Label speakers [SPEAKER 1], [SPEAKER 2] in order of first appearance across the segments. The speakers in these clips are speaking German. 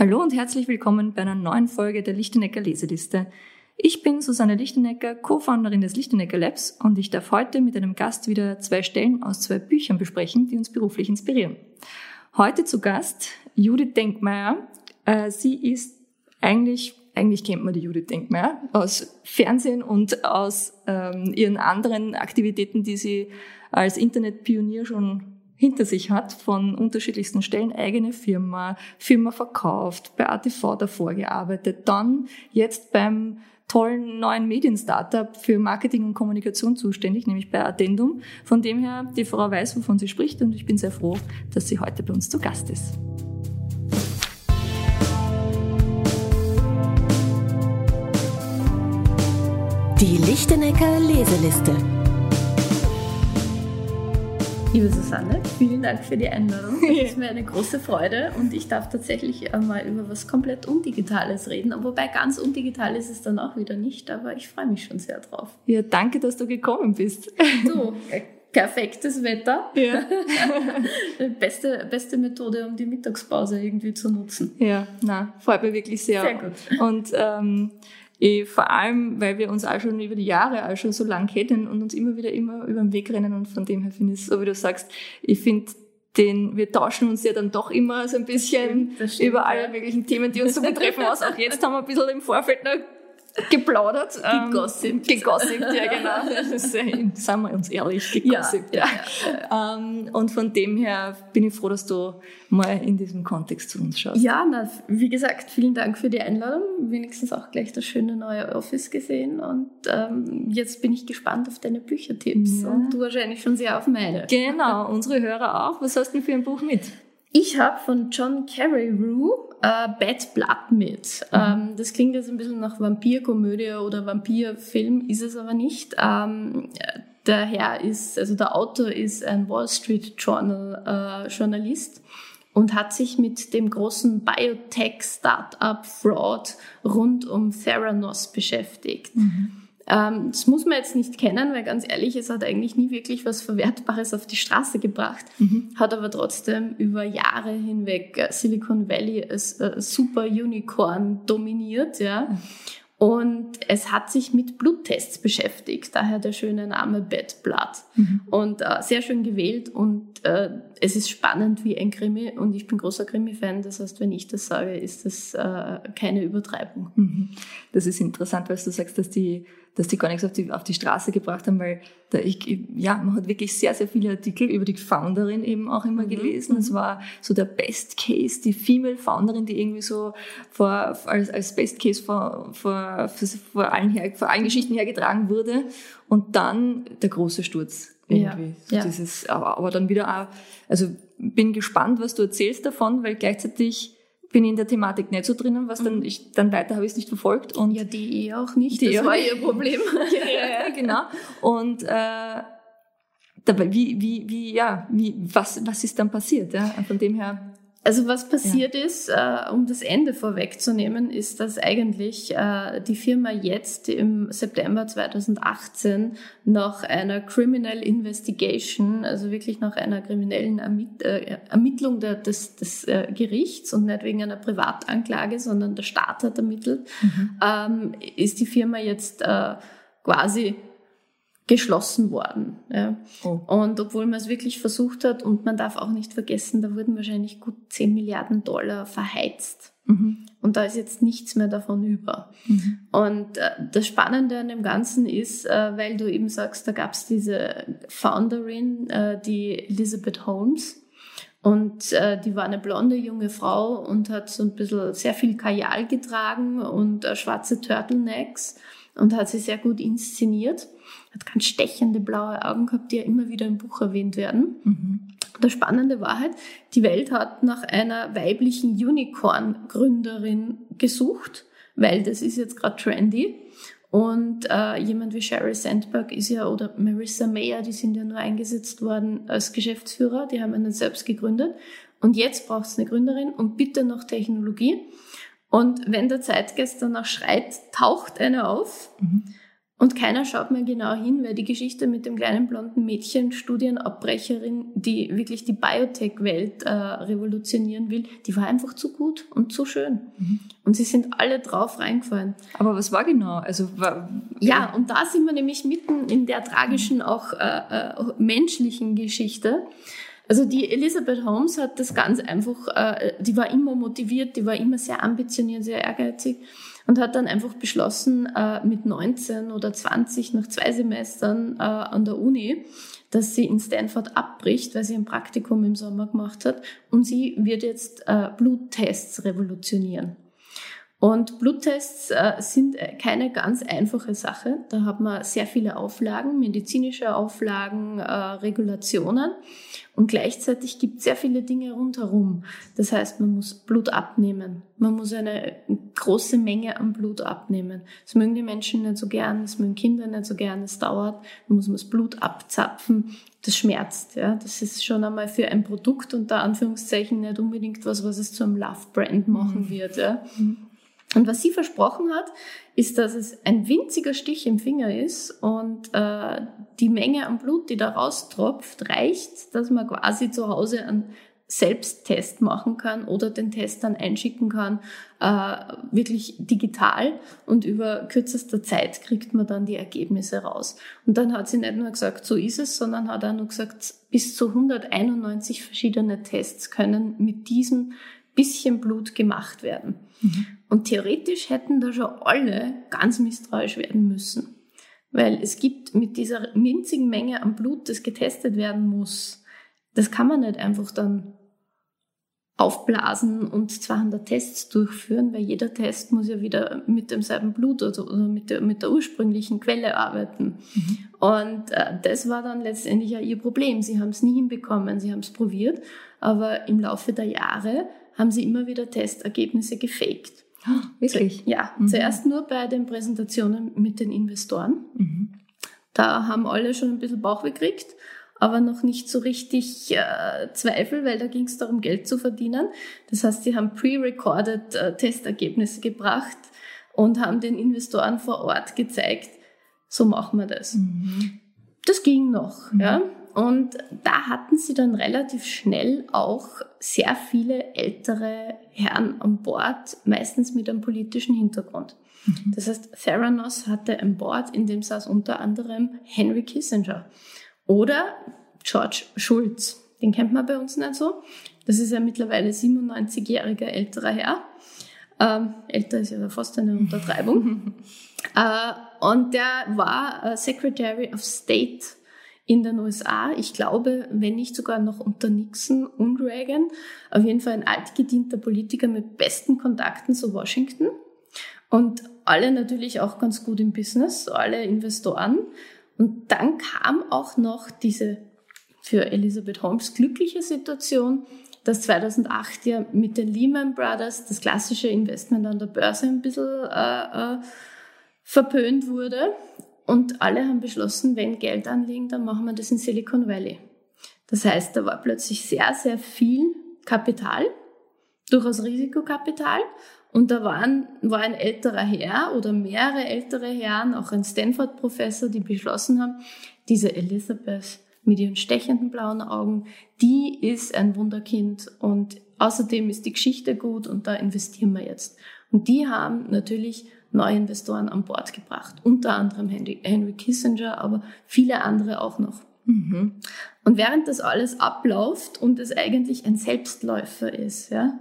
[SPEAKER 1] Hallo und herzlich willkommen bei einer neuen Folge der Lichtenecker Leseliste. Ich bin Susanne Lichtenecker, Co-Founderin des Lichtenecker Labs und ich darf heute mit einem Gast wieder zwei Stellen aus zwei Büchern besprechen, die uns beruflich inspirieren. Heute zu Gast Judith Denkmeier. Äh, sie ist eigentlich, eigentlich kennt man die Judith Denkmeier aus Fernsehen und aus ähm, ihren anderen Aktivitäten, die sie als Internetpionier schon hinter sich hat, von unterschiedlichsten Stellen, eigene Firma, Firma verkauft, bei ATV davor gearbeitet, dann jetzt beim tollen neuen Medien-Startup für Marketing und Kommunikation zuständig, nämlich bei Addendum. Von dem her, die Frau weiß, wovon sie spricht und ich bin sehr froh, dass sie heute bei uns zu Gast ist.
[SPEAKER 2] Die Lichtenecker Leseliste.
[SPEAKER 3] Liebe Susanne, vielen Dank für die Einladung. Es ist mir eine große Freude und ich darf tatsächlich einmal über was komplett Undigitales reden. Wobei ganz undigital ist es dann auch wieder nicht, aber ich freue mich schon sehr drauf.
[SPEAKER 1] Ja, danke, dass du gekommen bist.
[SPEAKER 3] Du, äh, perfektes Wetter.
[SPEAKER 1] Ja.
[SPEAKER 3] beste, beste Methode, um die Mittagspause irgendwie zu nutzen.
[SPEAKER 1] Ja, na, freut mich wirklich sehr.
[SPEAKER 3] Sehr gut.
[SPEAKER 1] Und ähm, vor allem, weil wir uns auch schon über die Jahre auch schon so lang kennen und uns immer wieder immer über den Weg rennen und von dem her finde ich es, so wie du sagst, ich finde den, wir tauschen uns ja dann doch immer so ein bisschen
[SPEAKER 3] stimmt,
[SPEAKER 1] über alle möglichen Themen, die uns so betreffen aus. Auch jetzt haben wir ein bisschen im Vorfeld noch geplaudert. ähm,
[SPEAKER 3] Gegossipt.
[SPEAKER 1] Gegossipt, ja genau. Seien wir uns ehrlich, gegossipt.
[SPEAKER 3] ja,
[SPEAKER 1] Ähm, und von dem her bin ich froh, dass du mal in diesem Kontext zu uns schaust.
[SPEAKER 3] Ja, na, wie gesagt, vielen Dank für die Einladung. Wenigstens auch gleich das schöne neue Office gesehen. Und ähm, jetzt bin ich gespannt auf deine Büchertipps.
[SPEAKER 1] Ja.
[SPEAKER 3] Und du wahrscheinlich schon sehr auf meine.
[SPEAKER 1] Genau, unsere Hörer auch. Was hast du denn für ein Buch mit?
[SPEAKER 3] Ich habe von John Carreyrou äh, Bad Blood mit. Ähm, das klingt jetzt ein bisschen nach Vampirkomödie oder Vampirfilm, ist es aber nicht. Ähm, der Herr ist, also der Autor ist ein Wall Street Journal äh, Journalist und hat sich mit dem großen Biotech-Startup Fraud rund um Theranos beschäftigt. Ähm, das muss man jetzt nicht kennen, weil ganz ehrlich, es hat eigentlich nie wirklich was Verwertbares auf die Straße gebracht, hat aber trotzdem über Jahre hinweg äh, Silicon Valley als äh, Super Unicorn dominiert, ja. Und es hat sich mit Bluttests beschäftigt, daher der schöne Name Bad Blood. Und äh, sehr schön gewählt und äh, es ist spannend wie ein Krimi und ich bin großer Krimi-Fan, das heißt, wenn ich das sage, ist das äh, keine Übertreibung.
[SPEAKER 1] Mhm. Das ist interessant, weil du sagst, dass die, dass die gar nichts auf die, auf die Straße gebracht haben, weil da ich, ja, man hat wirklich sehr, sehr viele Artikel über die Founderin eben auch immer gelesen. Es war so der Best Case, die Female Founderin, die irgendwie so vor, als, als Best Case vor, vor, vor, allen, her, vor allen Geschichten hergetragen wurde. Und dann der große Sturz irgendwie. So
[SPEAKER 3] ja.
[SPEAKER 1] Dieses, aber, aber dann wieder auch, also bin gespannt, was du erzählst davon, weil gleichzeitig bin in der Thematik nicht so drinnen, was dann ich dann weiter habe ich es nicht verfolgt und
[SPEAKER 3] Ja, die eh auch nicht,
[SPEAKER 1] Die
[SPEAKER 3] das
[SPEAKER 1] eh
[SPEAKER 3] war ihr Problem.
[SPEAKER 1] ja, ja, genau. Und äh, dabei, wie, wie, wie, ja, wie, was, was ist dann passiert? Ja? Von dem her.
[SPEAKER 3] Also was passiert ist, äh, um das Ende vorwegzunehmen, ist, dass eigentlich äh, die Firma jetzt im September 2018 nach einer Criminal Investigation, also wirklich nach einer kriminellen Ermitt äh, Ermittlung der, des, des äh, Gerichts und nicht wegen einer Privatanklage, sondern der Staat hat ermittelt, ähm, ist die Firma jetzt äh, quasi geschlossen worden. Ja.
[SPEAKER 1] Oh.
[SPEAKER 3] Und obwohl man es wirklich versucht hat, und man darf auch nicht vergessen, da wurden wahrscheinlich gut 10 Milliarden Dollar verheizt.
[SPEAKER 1] Mhm.
[SPEAKER 3] Und da ist jetzt nichts mehr davon über. Und äh, das Spannende an dem Ganzen ist, äh, weil du eben sagst, da gab es diese Founderin, äh, die Elizabeth Holmes. Und äh, die war eine blonde junge Frau und hat so ein bisschen sehr viel Kajal getragen und äh, schwarze Turtlenecks und hat sie sehr gut inszeniert. Hat ganz stechende blaue Augen gehabt, die ja immer wieder im Buch erwähnt werden.
[SPEAKER 1] Mhm.
[SPEAKER 3] Das Spannende war halt, die Welt hat nach einer weiblichen Unicorn-Gründerin gesucht, weil das ist jetzt gerade trendy. Und äh, jemand wie Sherry Sandberg ist ja, oder Marissa Mayer, die sind ja nur eingesetzt worden als Geschäftsführer, die haben einen selbst gegründet. Und jetzt braucht es eine Gründerin und bitte noch Technologie. Und wenn der Zeitgeist danach schreit, taucht eine auf. Und keiner schaut mehr genau hin, weil die Geschichte mit dem kleinen blonden Mädchen, Studienabbrecherin, die wirklich die Biotech-Welt äh, revolutionieren will, die war einfach zu gut und zu schön. Mhm. Und sie sind alle drauf reingefallen.
[SPEAKER 1] Aber was war genau? Also war,
[SPEAKER 3] ja, und da sind wir nämlich mitten in der tragischen, auch äh, äh, menschlichen Geschichte. Also die Elizabeth Holmes hat das ganz einfach, äh, die war immer motiviert, die war immer sehr ambitioniert, sehr ehrgeizig und hat dann einfach beschlossen, äh, mit 19 oder 20 nach zwei Semestern äh, an der Uni, dass sie in Stanford abbricht, weil sie ein Praktikum im Sommer gemacht hat und sie wird jetzt äh, Bluttests revolutionieren. Und Bluttests äh, sind keine ganz einfache Sache. Da hat man sehr viele Auflagen, medizinische Auflagen, äh, Regulationen. Und gleichzeitig gibt es sehr viele Dinge rundherum. Das heißt, man muss Blut abnehmen. Man muss eine große Menge an Blut abnehmen. Das mögen die Menschen nicht so gern, das mögen Kinder nicht so gern, es dauert. Man muss das Blut abzapfen. Das schmerzt. Ja. Das ist schon einmal für ein Produkt unter Anführungszeichen nicht unbedingt was, was es zu einem Love-Brand machen mhm. wird. Ja. Mhm. Und was sie versprochen hat, ist, dass es ein winziger Stich im Finger ist und äh, die Menge an Blut, die da raustropft, reicht, dass man quasi zu Hause einen Selbsttest machen kann oder den Test dann einschicken kann, äh, wirklich digital und über kürzester Zeit kriegt man dann die Ergebnisse raus. Und dann hat sie nicht nur gesagt, so ist es, sondern hat auch nur gesagt, bis zu 191 verschiedene Tests können mit diesem bisschen Blut gemacht werden. Mhm. Und theoretisch hätten da schon alle ganz misstrauisch werden müssen. Weil es gibt mit dieser winzigen Menge an Blut, das getestet werden muss, das kann man nicht einfach dann aufblasen und 200 Tests durchführen, weil jeder Test muss ja wieder mit demselben Blut oder, oder mit, der, mit der ursprünglichen Quelle arbeiten. Mhm. Und äh, das war dann letztendlich ja ihr Problem. Sie haben es nie hinbekommen, sie haben es probiert, aber im Laufe der Jahre haben sie immer wieder Testergebnisse gefaked.
[SPEAKER 1] Oh, wirklich?
[SPEAKER 3] Ja, mhm. zuerst nur bei den Präsentationen mit den Investoren. Mhm. Da haben alle schon ein bisschen Bauch gekriegt, aber noch nicht so richtig äh, Zweifel, weil da ging es darum, Geld zu verdienen. Das heißt, sie haben pre-recorded äh, Testergebnisse gebracht und haben den Investoren vor Ort gezeigt, so machen wir das. Mhm. Das ging noch, ja. Und da hatten sie dann relativ schnell auch sehr viele ältere Herren an Bord, meistens mit einem politischen Hintergrund. Mhm. Das heißt, Theranos hatte ein Board, in dem saß unter anderem Henry Kissinger oder George Schulz. Den kennt man bei uns nicht so. Das ist ein mittlerweile 97-jähriger älterer Herr. Ähm, älter ist ja fast eine Untertreibung. äh, und der war äh, Secretary of State in den USA. Ich glaube, wenn nicht sogar noch unter Nixon und Reagan. Auf jeden Fall ein altgedienter Politiker mit besten Kontakten zu Washington. Und alle natürlich auch ganz gut im Business, alle Investoren. Und dann kam auch noch diese für Elizabeth Holmes glückliche Situation, dass 2008 ja mit den Lehman Brothers das klassische Investment an der Börse ein bisschen äh, äh, verpönt wurde und alle haben beschlossen, wenn Geld anlegen, dann machen wir das in Silicon Valley. Das heißt, da war plötzlich sehr, sehr viel Kapital, durchaus Risikokapital. Und da waren, war ein älterer Herr oder mehrere ältere Herren, auch ein Stanford-Professor, die beschlossen haben, diese Elizabeth mit ihren stechenden blauen Augen, die ist ein Wunderkind und außerdem ist die Geschichte gut und da investieren wir jetzt. Und die haben natürlich neue Investoren an Bord gebracht. Unter anderem Henry, Henry Kissinger, aber viele andere auch noch. Mhm. Und während das alles abläuft und es eigentlich ein Selbstläufer ist, ja,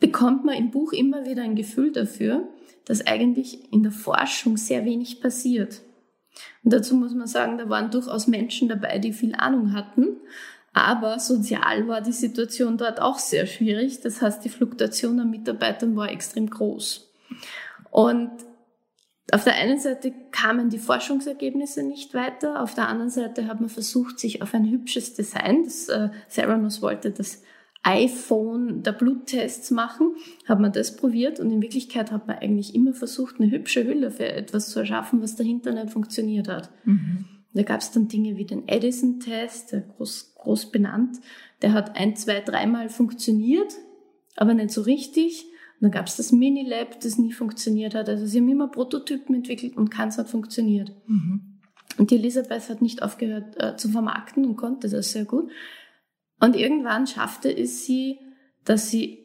[SPEAKER 3] bekommt man im Buch immer wieder ein Gefühl dafür, dass eigentlich in der Forschung sehr wenig passiert. Und dazu muss man sagen, da waren durchaus Menschen dabei, die viel Ahnung hatten, aber sozial war die Situation dort auch sehr schwierig. Das heißt, die Fluktuation an Mitarbeitern war extrem groß. Und auf der einen Seite kamen die Forschungsergebnisse nicht weiter, auf der anderen Seite hat man versucht, sich auf ein hübsches Design, das äh, Theranos wollte das iPhone der Bluttests machen, hat man das probiert und in Wirklichkeit hat man eigentlich immer versucht, eine hübsche Hülle für etwas zu erschaffen, was dahinter nicht funktioniert hat. Mhm. Da gab es dann Dinge wie den Edison-Test, der groß, groß benannt, der hat ein, zwei, dreimal funktioniert, aber nicht so richtig. Dann gab es das Minilab, das nie funktioniert hat. Also sie haben immer Prototypen entwickelt und keins hat funktioniert. Mhm. Und die Elisabeth hat nicht aufgehört äh, zu vermarkten und konnte das sehr gut. Und irgendwann schaffte es sie, dass sie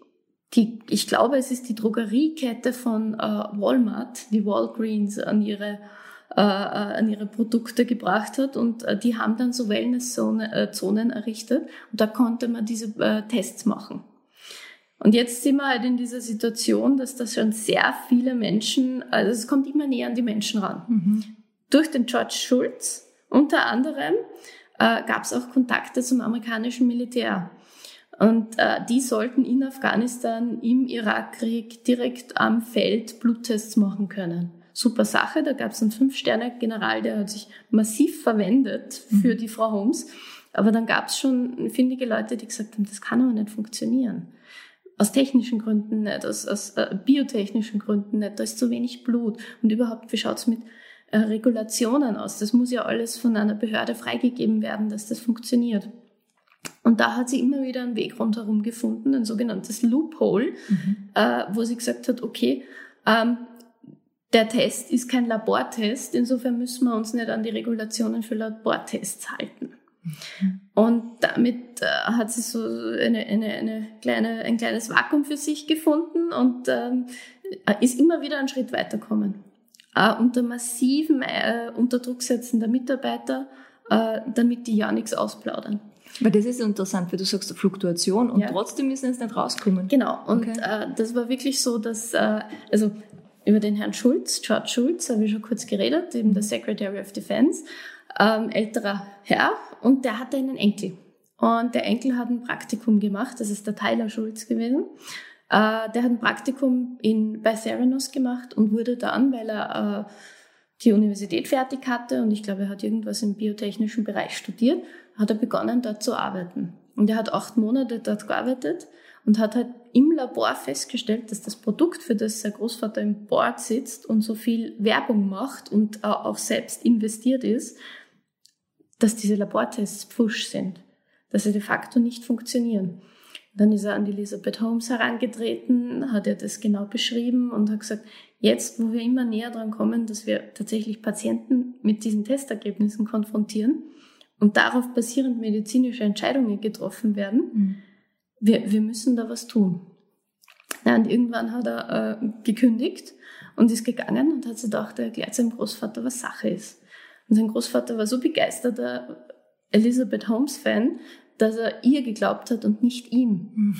[SPEAKER 3] die, ich glaube, es ist die Drogeriekette von äh, Walmart, die Walgreens, an ihre äh, an ihre Produkte gebracht hat und äh, die haben dann so Wellness-Zonen äh, errichtet und da konnte man diese äh, Tests machen. Und jetzt sind wir halt in dieser Situation, dass das schon sehr viele Menschen, also es kommt immer näher an die Menschen ran. Mhm. Durch den George Schulz unter anderem äh, gab es auch Kontakte zum amerikanischen Militär. Und äh, die sollten in Afghanistan im Irakkrieg direkt am Feld Bluttests machen können. Super Sache, da gab es einen Fünf-Sterne-General, der hat sich massiv verwendet für mhm. die Frau Holmes. Aber dann gab es schon findige Leute, die gesagt haben, das kann aber nicht funktionieren. Aus technischen Gründen nicht, aus, aus äh, biotechnischen Gründen nicht, da ist zu wenig Blut. Und überhaupt, wie schaut's mit äh, Regulationen aus? Das muss ja alles von einer Behörde freigegeben werden, dass das funktioniert. Und da hat sie immer wieder einen Weg rundherum gefunden, ein sogenanntes Loophole, mhm. äh, wo sie gesagt hat, okay, ähm, der Test ist kein Labortest, insofern müssen wir uns nicht an die Regulationen für Labortests halten. Und damit äh, hat sie so eine, eine, eine kleine, ein kleines Vakuum für sich gefunden und ähm, ist immer wieder einen Schritt weitergekommen. Äh, unter massiven äh, Unterdrucksetzen der Mitarbeiter, äh, damit die ja nichts ausplaudern.
[SPEAKER 1] Weil das ist interessant, weil du sagst Fluktuation und ja. trotzdem müssen jetzt nicht rauskommen.
[SPEAKER 3] Genau, und okay. äh, das war wirklich so, dass, äh, also über den Herrn Schulz, George Schulz, habe ich schon kurz geredet, eben der Secretary of Defense, ähm, älterer Herr, und der hatte einen Enkel. Und der Enkel hat ein Praktikum gemacht, das ist der Tyler Schulz gewesen. Äh, der hat ein Praktikum in, bei Theranos gemacht und wurde dann, weil er äh, die Universität fertig hatte und ich glaube, er hat irgendwas im biotechnischen Bereich studiert, hat er begonnen, dort zu arbeiten. Und er hat acht Monate dort gearbeitet und hat halt im Labor festgestellt, dass das Produkt, für das sein Großvater im Board sitzt und so viel Werbung macht und auch selbst investiert ist, dass diese Labortests pfusch sind, dass sie de facto nicht funktionieren. Dann ist er an Elisabeth Holmes herangetreten, hat er das genau beschrieben und hat gesagt, jetzt, wo wir immer näher dran kommen, dass wir tatsächlich Patienten mit diesen Testergebnissen konfrontieren und darauf basierend medizinische Entscheidungen getroffen werden, mhm. wir, wir müssen da was tun. Ja, und irgendwann hat er äh, gekündigt und ist gegangen und hat sich gedacht, er erklärt seinem Großvater, was Sache ist. Und sein Großvater war so begeisterter Elizabeth Holmes-Fan, dass er ihr geglaubt hat und nicht ihm. Mhm.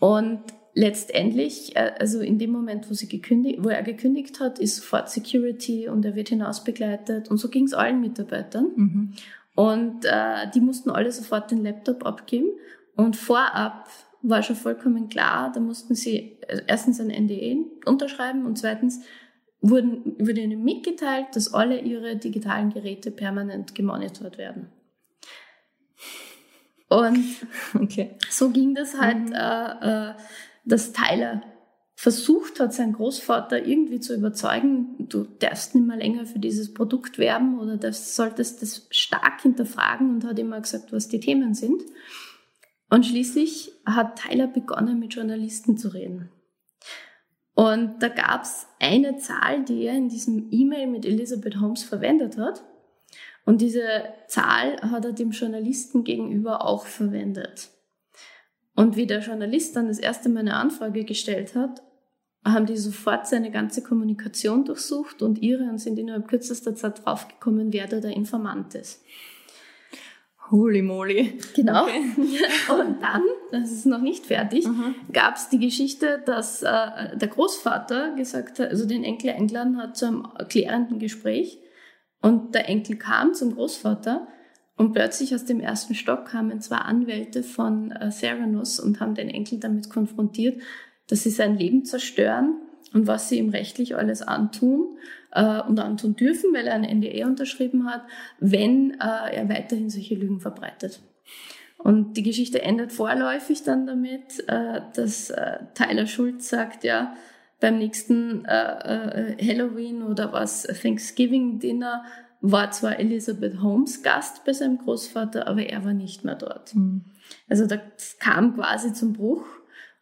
[SPEAKER 3] Und letztendlich, äh, also in dem Moment, wo, sie gekündigt, wo er gekündigt hat, ist sofort Security und er wird hinaus begleitet. Und so ging es allen Mitarbeitern. Mhm. Und äh, die mussten alle sofort den Laptop abgeben. Und vorab war schon vollkommen klar, da mussten sie also erstens ein NDA unterschreiben und zweitens wurden, wurde ihnen mitgeteilt, dass alle ihre digitalen Geräte permanent gemonitort werden. Und okay. so ging das halt, mhm. äh, äh, dass Tyler versucht hat, seinen Großvater irgendwie zu überzeugen, du darfst nicht mehr länger für dieses Produkt werben oder du solltest das stark hinterfragen und hat immer gesagt, was die Themen sind. Und schließlich hat Tyler begonnen, mit Journalisten zu reden. Und da gab es eine Zahl, die er in diesem E-Mail mit Elizabeth Holmes verwendet hat. Und diese Zahl hat er dem Journalisten gegenüber auch verwendet. Und wie der Journalist dann das erste Mal eine Anfrage gestellt hat, haben die sofort seine ganze Kommunikation durchsucht und ihre und sind innerhalb kürzester Zeit draufgekommen, wer da der Informant ist.
[SPEAKER 1] Holy moly.
[SPEAKER 3] Genau. Okay. Und dann, das ist noch nicht fertig, mhm. gab es die Geschichte, dass äh, der Großvater gesagt hat, also den Enkel eingeladen hat zu einem erklärenden Gespräch. Und der Enkel kam zum Großvater und plötzlich aus dem ersten Stock kamen zwei Anwälte von äh, Theranos und haben den Enkel damit konfrontiert, dass sie sein Leben zerstören und was sie ihm rechtlich alles antun äh, und antun dürfen, weil er ein NDA unterschrieben hat, wenn äh, er weiterhin solche Lügen verbreitet. Und die Geschichte endet vorläufig dann damit, äh, dass äh, Tyler Schulz sagt, ja, beim nächsten äh, äh, Halloween oder was Thanksgiving Dinner war zwar Elizabeth Holmes Gast bei seinem Großvater, aber er war nicht mehr dort. Mhm. Also da kam quasi zum Bruch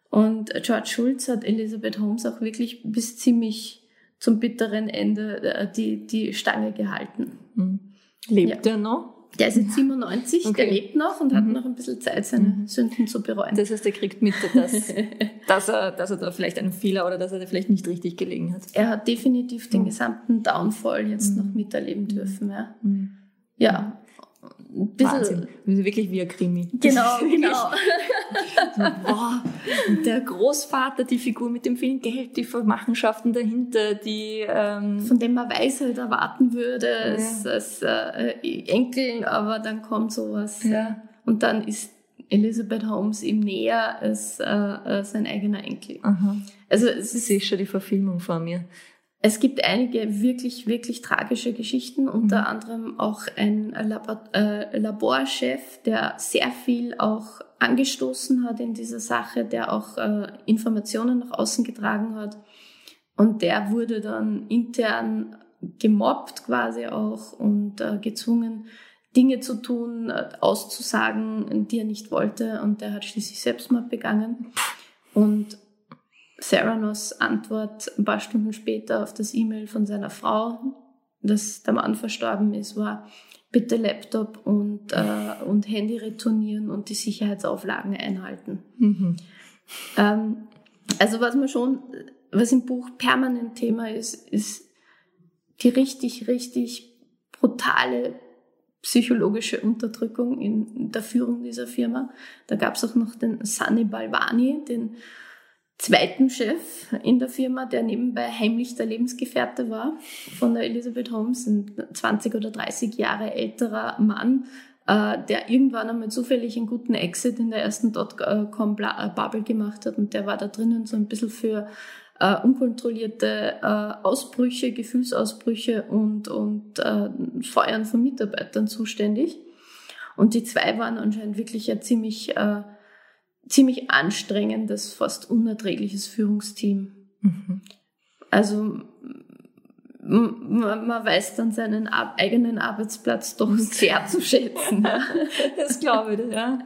[SPEAKER 3] Und George Schulz hat Elizabeth Holmes auch wirklich bis ziemlich zum bitteren Ende äh, die, die Stange gehalten.
[SPEAKER 1] Mhm. Lebt ja. er noch?
[SPEAKER 3] Der ist jetzt 97, okay. der lebt noch und hat mhm. noch ein bisschen Zeit, seine mhm. Sünden zu bereuen.
[SPEAKER 1] Das heißt, er kriegt mit, dass, dass, er, dass er da vielleicht einen Fehler oder dass er da vielleicht nicht richtig gelegen hat.
[SPEAKER 3] Er hat definitiv den mhm. gesamten Downfall jetzt noch mhm. miterleben dürfen. Ja.
[SPEAKER 1] Mhm.
[SPEAKER 3] Ja,
[SPEAKER 1] ein bisschen. Wahnsinn. Wirklich wie ein Krimi.
[SPEAKER 3] Genau, genau.
[SPEAKER 1] boah, der Großvater, die Figur mit dem vielen Geld, die Machenschaften dahinter, die... Ähm
[SPEAKER 3] Von dem man Weisheit erwarten würde ja. als, als äh, Enkel, aber dann kommt sowas. Ja. Und dann ist Elizabeth Holmes ihm näher als äh, sein eigener Enkel.
[SPEAKER 1] Aha. Also es ist... Ich schon die Verfilmung vor mir.
[SPEAKER 3] Es gibt einige wirklich, wirklich tragische Geschichten, unter mhm. anderem auch ein Labor, äh, Laborchef, der sehr viel auch angestoßen hat in dieser Sache, der auch äh, Informationen nach außen getragen hat. Und der wurde dann intern gemobbt quasi auch und äh, gezwungen, Dinge zu tun, äh, auszusagen, die er nicht wollte. Und der hat schließlich Selbstmord begangen. Und Seranos Antwort ein paar Stunden später auf das E-Mail von seiner Frau, dass der Mann verstorben ist, war, bitte Laptop und, äh, und Handy retournieren und die Sicherheitsauflagen einhalten. Mhm. Ähm, also was man schon, was im Buch permanent Thema ist, ist die richtig, richtig brutale psychologische Unterdrückung in der Führung dieser Firma. Da gab es auch noch den Sunny Balvani, den zweiten Chef in der Firma, der nebenbei heimlich der Lebensgefährte war von der Elizabeth Holmes, ein 20 oder 30 Jahre älterer Mann, äh, der irgendwann einmal zufällig einen guten Exit in der ersten Dotcom-Bubble gemacht hat und der war da drinnen so ein bisschen für äh, unkontrollierte äh, Ausbrüche, Gefühlsausbrüche und, und äh, Feuern von Mitarbeitern zuständig. Und die zwei waren anscheinend wirklich ja ziemlich äh, ziemlich anstrengendes, fast unerträgliches Führungsteam. Mhm. Also man, man weiß dann seinen eigenen Arbeitsplatz doch sehr zu schätzen.
[SPEAKER 1] Das glaube ich, ja.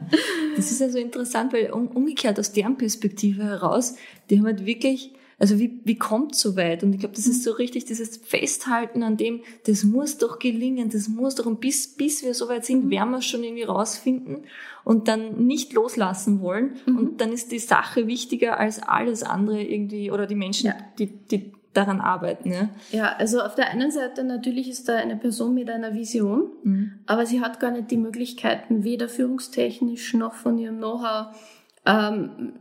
[SPEAKER 1] Das ist also interessant, weil umgekehrt aus deren Perspektive heraus, die haben halt wirklich also wie, wie kommt so weit? Und ich glaube, das ist so richtig dieses Festhalten an dem, das muss doch gelingen, das muss doch, und bis, bis wir so weit sind, mhm. werden wir es schon irgendwie rausfinden und dann nicht loslassen wollen. Mhm. Und dann ist die Sache wichtiger als alles andere irgendwie, oder die Menschen, ja. die, die daran arbeiten. Ja?
[SPEAKER 3] ja, also auf der einen Seite natürlich ist da eine Person mit einer Vision, mhm. aber sie hat gar nicht die Möglichkeiten, weder führungstechnisch noch von ihrem Know-how ähm,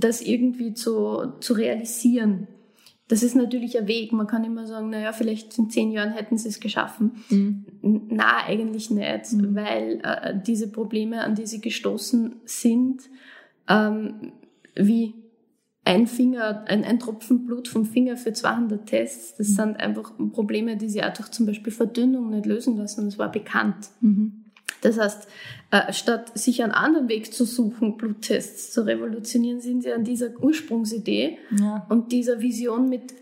[SPEAKER 3] das irgendwie zu, zu realisieren. Das ist natürlich ein Weg. Man kann immer sagen, naja, vielleicht in zehn Jahren hätten sie es geschaffen. Mhm. Na, eigentlich nicht, mhm. weil äh, diese Probleme, an die sie gestoßen sind, ähm, wie ein Finger, ein, ein Tropfen Blut vom Finger für 200 Tests, das mhm. sind einfach Probleme, die sie auch durch zum Beispiel Verdünnung nicht lösen lassen. Das war bekannt. Mhm. Das heißt, äh, statt sich einen anderen Weg zu suchen, Bluttests zu revolutionieren, sind sie an dieser Ursprungsidee ja. und dieser Vision mit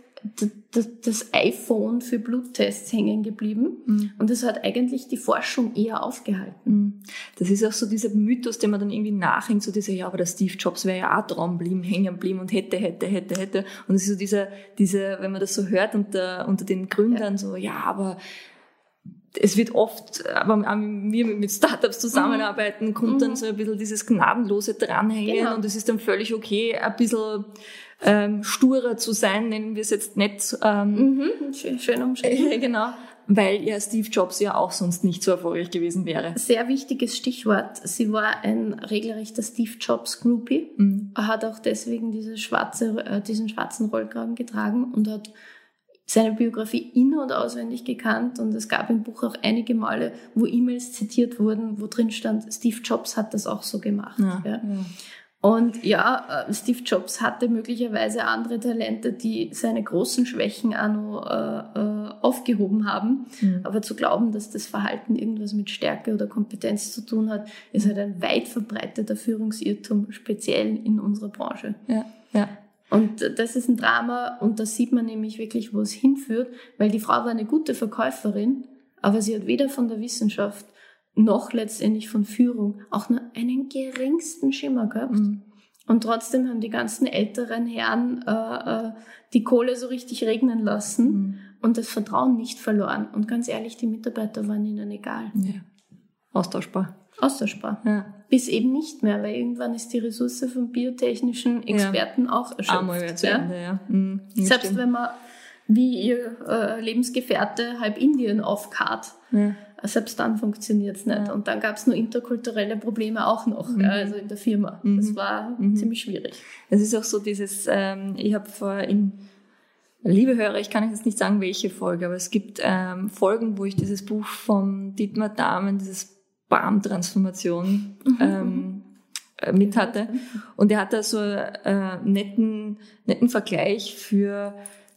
[SPEAKER 3] das iPhone für Bluttests hängen geblieben. Mhm. Und das hat eigentlich die Forschung eher aufgehalten. Mhm.
[SPEAKER 1] Das ist auch so dieser Mythos, den man dann irgendwie nachhängt, so dieser, ja, aber der Steve Jobs wäre ja auch dran blieben, hängen blieben und hätte, hätte, hätte, hätte. Und es ist so dieser, dieser, wenn man das so hört unter, unter den Gründern, ja. so, ja, aber es wird oft, aber wir mit Startups zusammenarbeiten, kommt mhm. dann so ein bisschen dieses gnadenlose Dranhängen genau. und es ist dann völlig okay, ein bisschen ähm, sturer zu sein, nennen wir es jetzt nicht.
[SPEAKER 3] Ähm, mhm. Schön, schön umschrieben.
[SPEAKER 1] genau. Weil ja Steve Jobs ja auch sonst nicht so erfolgreich gewesen wäre.
[SPEAKER 3] Sehr wichtiges Stichwort. Sie war ein regelrechter Steve Jobs Groupie. Mhm. Hat auch deswegen diese schwarze, äh, diesen schwarzen Rollkragen getragen und hat seine Biografie in- und auswendig gekannt und es gab im Buch auch einige Male, wo E-Mails zitiert wurden, wo drin stand, Steve Jobs hat das auch so gemacht. Ja, ja. ja. Und ja, äh, Steve Jobs hatte möglicherweise andere Talente, die seine großen Schwächen auch noch äh, äh, aufgehoben haben. Mhm. Aber zu glauben, dass das Verhalten irgendwas mit Stärke oder Kompetenz zu tun hat, ist halt ein weit verbreiteter Führungsirrtum, speziell in unserer Branche.
[SPEAKER 1] Ja, ja.
[SPEAKER 3] Und das ist ein Drama und da sieht man nämlich wirklich, wo es hinführt, weil die Frau war eine gute Verkäuferin, aber sie hat weder von der Wissenschaft noch letztendlich von Führung auch nur einen geringsten Schimmer gehabt. Mhm. Und trotzdem haben die ganzen älteren Herren äh, äh, die Kohle so richtig regnen lassen
[SPEAKER 1] Mhm.
[SPEAKER 3] und das Vertrauen nicht verloren. Und ganz ehrlich, die Mitarbeiter waren ihnen egal.
[SPEAKER 1] Ja. Austauschbar.
[SPEAKER 3] Austauschbar.
[SPEAKER 1] Ja.
[SPEAKER 3] Bis eben nicht mehr, weil irgendwann ist die Ressource von biotechnischen Experten auch erschöpft.
[SPEAKER 1] Einmal wieder zu
[SPEAKER 3] ja?
[SPEAKER 1] Ende, ja. Mhm. Ja,
[SPEAKER 3] Selbst
[SPEAKER 1] stimmt.
[SPEAKER 3] wenn man wie ihr äh, Lebensgefährte halb Indien aufkart,
[SPEAKER 1] Ja.
[SPEAKER 3] selbst dann funktioniert's nicht.
[SPEAKER 1] Ja.
[SPEAKER 3] Und dann gab's nur interkulturelle Probleme auch noch,
[SPEAKER 1] Mhm.
[SPEAKER 3] ja, also in der Firma.
[SPEAKER 1] Mhm.
[SPEAKER 3] Das war
[SPEAKER 1] Mhm.
[SPEAKER 3] ziemlich schwierig.
[SPEAKER 1] Es ist auch so dieses, ähm, ich habe vor in, liebe Hörer, ich kann jetzt nicht sagen, welche Folge, aber es gibt ähm, Folgen, wo ich dieses Buch vom Dietmar Dahmen, dieses Barm-Transformation, ähm, äh, mit hatte. Und er hat da so äh, netten, netten Vergleich für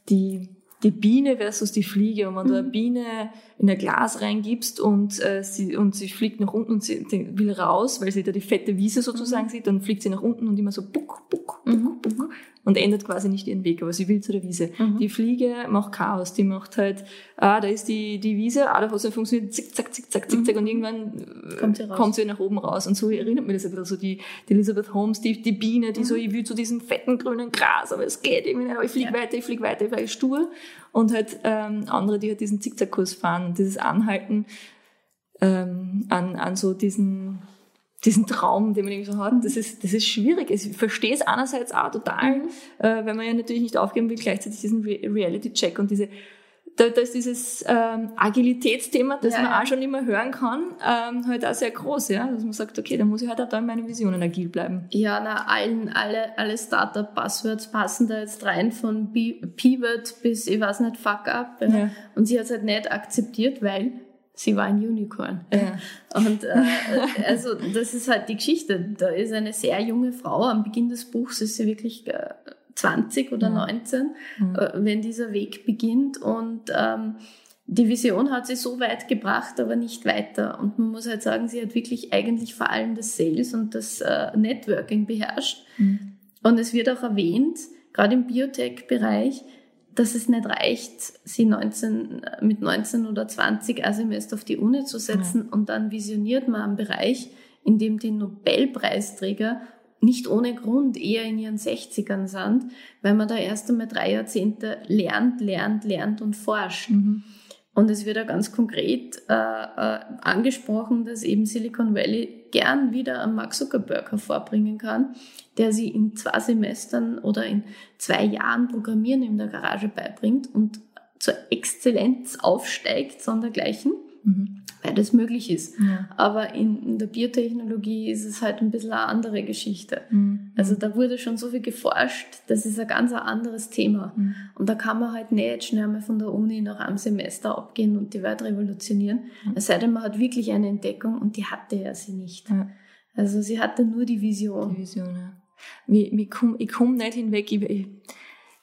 [SPEAKER 1] die, die Biene versus die Fliege. Und wenn du eine Biene in ein Glas reingibst und, äh, sie, und sie fliegt nach unten und sie will raus, weil sie da die fette Wiese sozusagen sieht, dann fliegt sie nach unten und immer so buck, buck, buck,
[SPEAKER 3] Mhm.
[SPEAKER 1] buck und ändert quasi nicht ihren Weg, aber sie will zu der Wiese.
[SPEAKER 3] Mhm.
[SPEAKER 1] Die Fliege macht Chaos, die macht halt, ah, da ist die, die Wiese, ah, da hat es nicht funktioniert, zick, zack, zick, zack, zick, zack, und irgendwann äh,
[SPEAKER 3] Kommt sie
[SPEAKER 1] kommt sie nach oben raus. Und so erinnert mich das ein bisschen so die, die Elizabeth Holmes, die, die Biene, die so, ich will zu diesem fetten grünen Gras, aber es geht irgendwie nicht, aber ich fliege
[SPEAKER 3] Ja.
[SPEAKER 1] weiter, ich fliege weiter, ich fliege stur. Und halt ähm, andere, die halt diesen Zickzackkurs fahren und dieses Anhalten ähm, an, an so diesen, diesen Traum, den man irgendwie so hat, das ist, das ist schwierig. Ich verstehe es einerseits auch total, äh, wenn man ja natürlich nicht aufgeben will, gleichzeitig diesen Re Reality-Check und diese, da, da ist dieses ähm, Agilitätsthema, das
[SPEAKER 3] Ja,
[SPEAKER 1] man
[SPEAKER 3] ja.
[SPEAKER 1] auch schon immer hören kann, ähm, halt auch sehr groß, ja, dass man sagt, okay, da muss ich halt auch da in meinen Visionen agil bleiben.
[SPEAKER 3] Ja, na, allen, alle, alle Startup-Buzzwords passen da jetzt rein, von Pivot bis, ich weiß nicht, Fuck Up. Ja. Und sie hat es halt nicht akzeptiert, weil sie war ein Unicorn.
[SPEAKER 1] Ja.
[SPEAKER 3] Und äh, also das ist halt die Geschichte. Da ist eine sehr junge Frau, am Beginn des Buchs ist sie wirklich äh, 20 oder
[SPEAKER 1] Ja.
[SPEAKER 3] 19,
[SPEAKER 1] Mhm.
[SPEAKER 3] äh, wenn dieser Weg beginnt. Und ähm, die Vision hat sie so weit gebracht, aber nicht weiter. Und man muss halt sagen, sie hat wirklich eigentlich vor allem das Sales und das äh, Networking beherrscht.
[SPEAKER 1] Mhm.
[SPEAKER 3] Und es wird auch erwähnt, gerade im Biotech-Bereich, dass es nicht reicht, sie 19, mit 19 oder 20 ein Semester auf die Uni zu setzen und dann visioniert man einen Bereich, in dem die Nobelpreisträger nicht ohne Grund eher in ihren 60ern sind, weil man da erst einmal drei Jahrzehnte lernt, lernt, lernt und forscht.
[SPEAKER 1] Mhm.
[SPEAKER 3] Und es wird ja ganz konkret äh, äh, angesprochen, dass eben Silicon Valley gern wieder einen Mark Zuckerberg hervorbringen kann, der sie in zwei Semestern oder in zwei Jahren Programmieren in der Garage beibringt und zur Exzellenz aufsteigt, sondergleichen,
[SPEAKER 1] Mhm.
[SPEAKER 3] Weil das möglich ist.
[SPEAKER 1] Ja.
[SPEAKER 3] Aber in, der Biotechnologie ist es halt ein bisschen eine andere Geschichte.
[SPEAKER 1] Mhm.
[SPEAKER 3] Also da wurde schon so viel geforscht, das ist ein ganz anderes Thema.
[SPEAKER 1] Mhm.
[SPEAKER 3] Und da kann man halt nicht schnell mal von der Uni nach einem Semester abgehen und die Welt revolutionieren.
[SPEAKER 1] Mhm.
[SPEAKER 3] Es sei denn, man hat wirklich eine Entdeckung und die hatte er sie nicht.
[SPEAKER 1] Ja.
[SPEAKER 3] Also sie hatte nur die
[SPEAKER 1] Die
[SPEAKER 3] Vision.
[SPEAKER 1] Vision, ja. Komm, ich komme nicht hinweg. Ich, ich,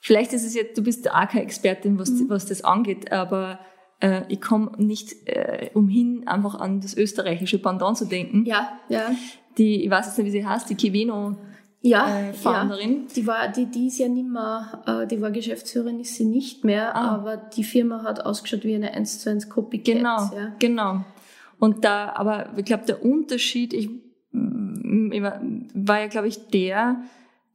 [SPEAKER 1] vielleicht ist es jetzt, du bist auch keine Expertin, was,
[SPEAKER 3] Mhm.
[SPEAKER 1] was das angeht, aber äh, ich komme nicht äh, umhin, einfach an das österreichische Pendant zu denken.
[SPEAKER 3] Ja, ja.
[SPEAKER 1] Die, ich weiß jetzt nicht, wie sie heißt, die Kiveno
[SPEAKER 3] Ja,
[SPEAKER 1] äh,
[SPEAKER 3] ja. Die war, die, die ist ja nicht mehr, äh, die war Geschäftsführerin, ist sie nicht mehr,
[SPEAKER 1] Ah.
[SPEAKER 3] aber die Firma hat ausgeschaut wie eine 1 zu 1 Copycat.
[SPEAKER 1] Genau,
[SPEAKER 3] Ja.
[SPEAKER 1] genau. Und da, aber ich glaube, der Unterschied, ich, mm, war ja, glaube ich, der,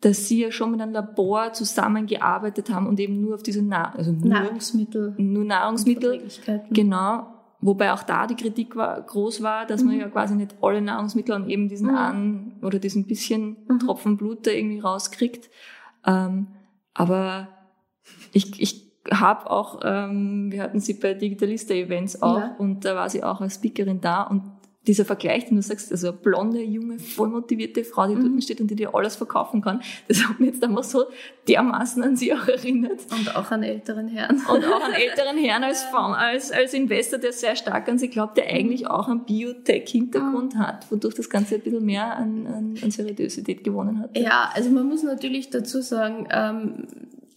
[SPEAKER 1] dass sie ja schon mit einem Labor zusammengearbeitet haben und eben nur auf diese Na also nur,
[SPEAKER 3] Nahrungsmittel.
[SPEAKER 1] nur Nahrungsmittel, genau. Wobei auch da die Kritik war, groß war, dass man
[SPEAKER 3] Mhm.
[SPEAKER 1] ja quasi nicht alle Nahrungsmittel an eben diesen
[SPEAKER 3] Mhm.
[SPEAKER 1] einen oder diesen bisschen
[SPEAKER 3] Mhm.
[SPEAKER 1] Tropfen Blut da irgendwie rauskriegt. Ähm, aber ich, ich habe auch, ähm, wir hatten sie bei Digitalista-Events auch
[SPEAKER 3] Ja.
[SPEAKER 1] und da war sie auch als Speakerin da und dieser Vergleich, den du sagst, also eine blonde, junge, voll motivierte Frau, die
[SPEAKER 3] Mhm.
[SPEAKER 1] dort steht und die dir alles verkaufen kann, das hat mich jetzt einfach so dermaßen an sie auch erinnert.
[SPEAKER 3] Und auch an älteren Herren.
[SPEAKER 1] Und auch einen älteren Herrn als, Fonds, als, als Investor, der sehr stark an sie glaubt, der eigentlich auch einen Biotech-Hintergrund hat, wodurch das Ganze ein bisschen mehr an, an, an Seriosität gewonnen hat.
[SPEAKER 3] Ja, also man muss natürlich dazu sagen, ähm,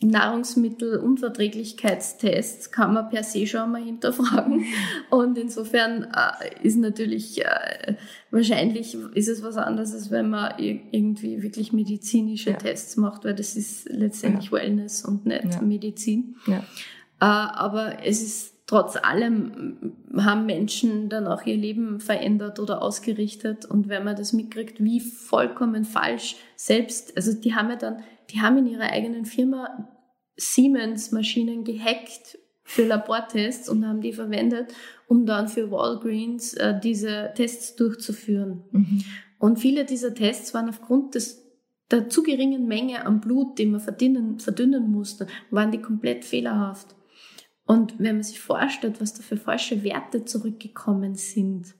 [SPEAKER 3] Nahrungsmittelunverträglichkeitstests kann man per se schon mal hinterfragen. Und insofern äh, ist natürlich, äh, wahrscheinlich ist es was anderes, als wenn man ir- irgendwie wirklich medizinische
[SPEAKER 1] Ja.
[SPEAKER 3] Tests macht, weil das ist letztendlich Wellness und nicht
[SPEAKER 1] Ja.
[SPEAKER 3] Medizin.
[SPEAKER 1] Ja.
[SPEAKER 3] Äh, aber es ist trotz allem haben Menschen dann auch ihr Leben verändert oder ausgerichtet. Und wenn man das mitkriegt, wie vollkommen falsch selbst, also die haben ja dann, die haben in ihrer eigenen Firma Siemens-Maschinen gehackt für Labortests und haben die verwendet, um dann für Walgreens äh, diese Tests durchzuführen. Mhm. Und viele dieser Tests waren aufgrund des der zu geringen Menge an Blut, die man verdünnen, verdünnen musste, waren die komplett fehlerhaft. Und wenn man sich vorstellt, was da für falsche Werte zurückgekommen sind,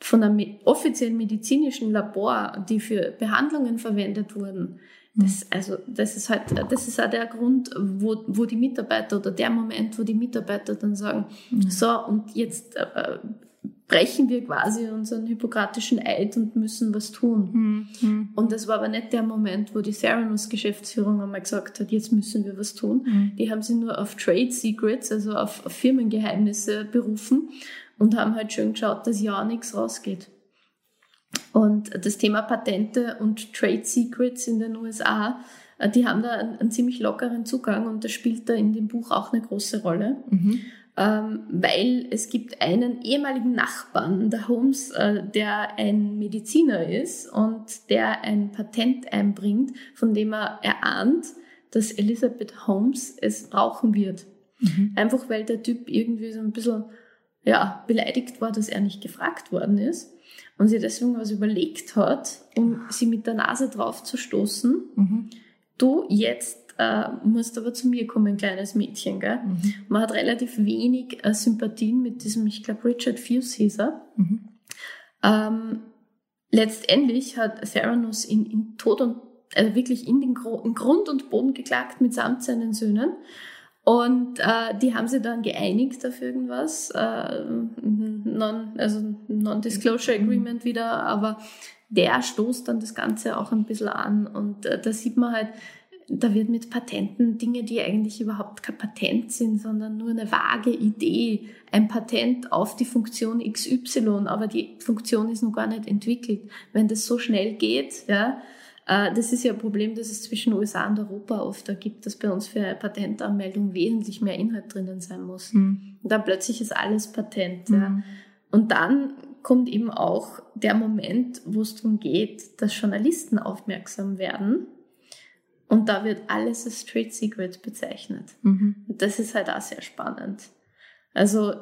[SPEAKER 3] von einem offiziellen medizinischen Labor, die für Behandlungen verwendet wurden, das, also, das ist halt, das ist auch der Grund, wo, wo die Mitarbeiter oder der Moment, wo die Mitarbeiter dann sagen, mhm. so, und jetzt äh, brechen wir quasi unseren hippokratischen Eid und müssen was tun. Mhm. Und das war aber nicht der Moment, wo die Theranos Geschäftsführung einmal gesagt hat, jetzt müssen wir was tun. Mhm. Die haben sie nur auf Trade Secrets, also auf, auf Firmengeheimnisse berufen und haben halt schön geschaut, dass ja nichts rausgeht. Und das Thema Patente und Trade Secrets in den USA, äh, die haben da einen, einen ziemlich lockeren Zugang und das spielt da in dem Buch auch eine große Rolle. Mhm. Ähm, weil es gibt einen ehemaligen Nachbarn der Holmes, äh, der ein Mediziner ist und der ein Patent einbringt, von dem er erahnt, dass Elizabeth Holmes es brauchen wird. Mhm. Einfach weil der Typ irgendwie so ein bisschen ja, beleidigt war, dass er nicht gefragt worden ist und sie deswegen was überlegt hat, um sie mit der Nase drauf zu stoßen. Mhm. Du jetzt äh, musst aber zu mir kommen, kleines Mädchen. Gell? Mhm. Man hat relativ wenig äh, Sympathien mit diesem, ich glaube, Richard Fuse hieß er. Mhm. Ähm, letztendlich hat Theranos in, in Tod und also wirklich in den Gro in Grund und Boden geklagt mitsamt seinen Söhnen. Und äh, die haben sie dann geeinigt auf irgendwas, äh, non, also Non-Disclosure Agreement wieder, aber der stoßt dann das Ganze auch ein bisschen an. Und äh, da sieht man halt, da wird mit Patenten Dinge, die eigentlich überhaupt kein Patent sind, sondern nur eine vage Idee, ein Patent auf die Funktion XY, aber die Funktion ist noch gar nicht entwickelt. Wenn das so schnell geht, ja, das ist ja ein Problem, das es zwischen USA und Europa oft da gibt, dass bei uns für eine Patentanmeldung wesentlich mehr Inhalt drinnen sein muss. Mhm. Und dann plötzlich ist alles Patent. Mhm. Ja. Und dann kommt eben auch der Moment, wo es darum geht, dass Journalisten aufmerksam werden. Und da wird alles als Trade Secret bezeichnet. Mhm. Und das ist halt auch sehr spannend. Also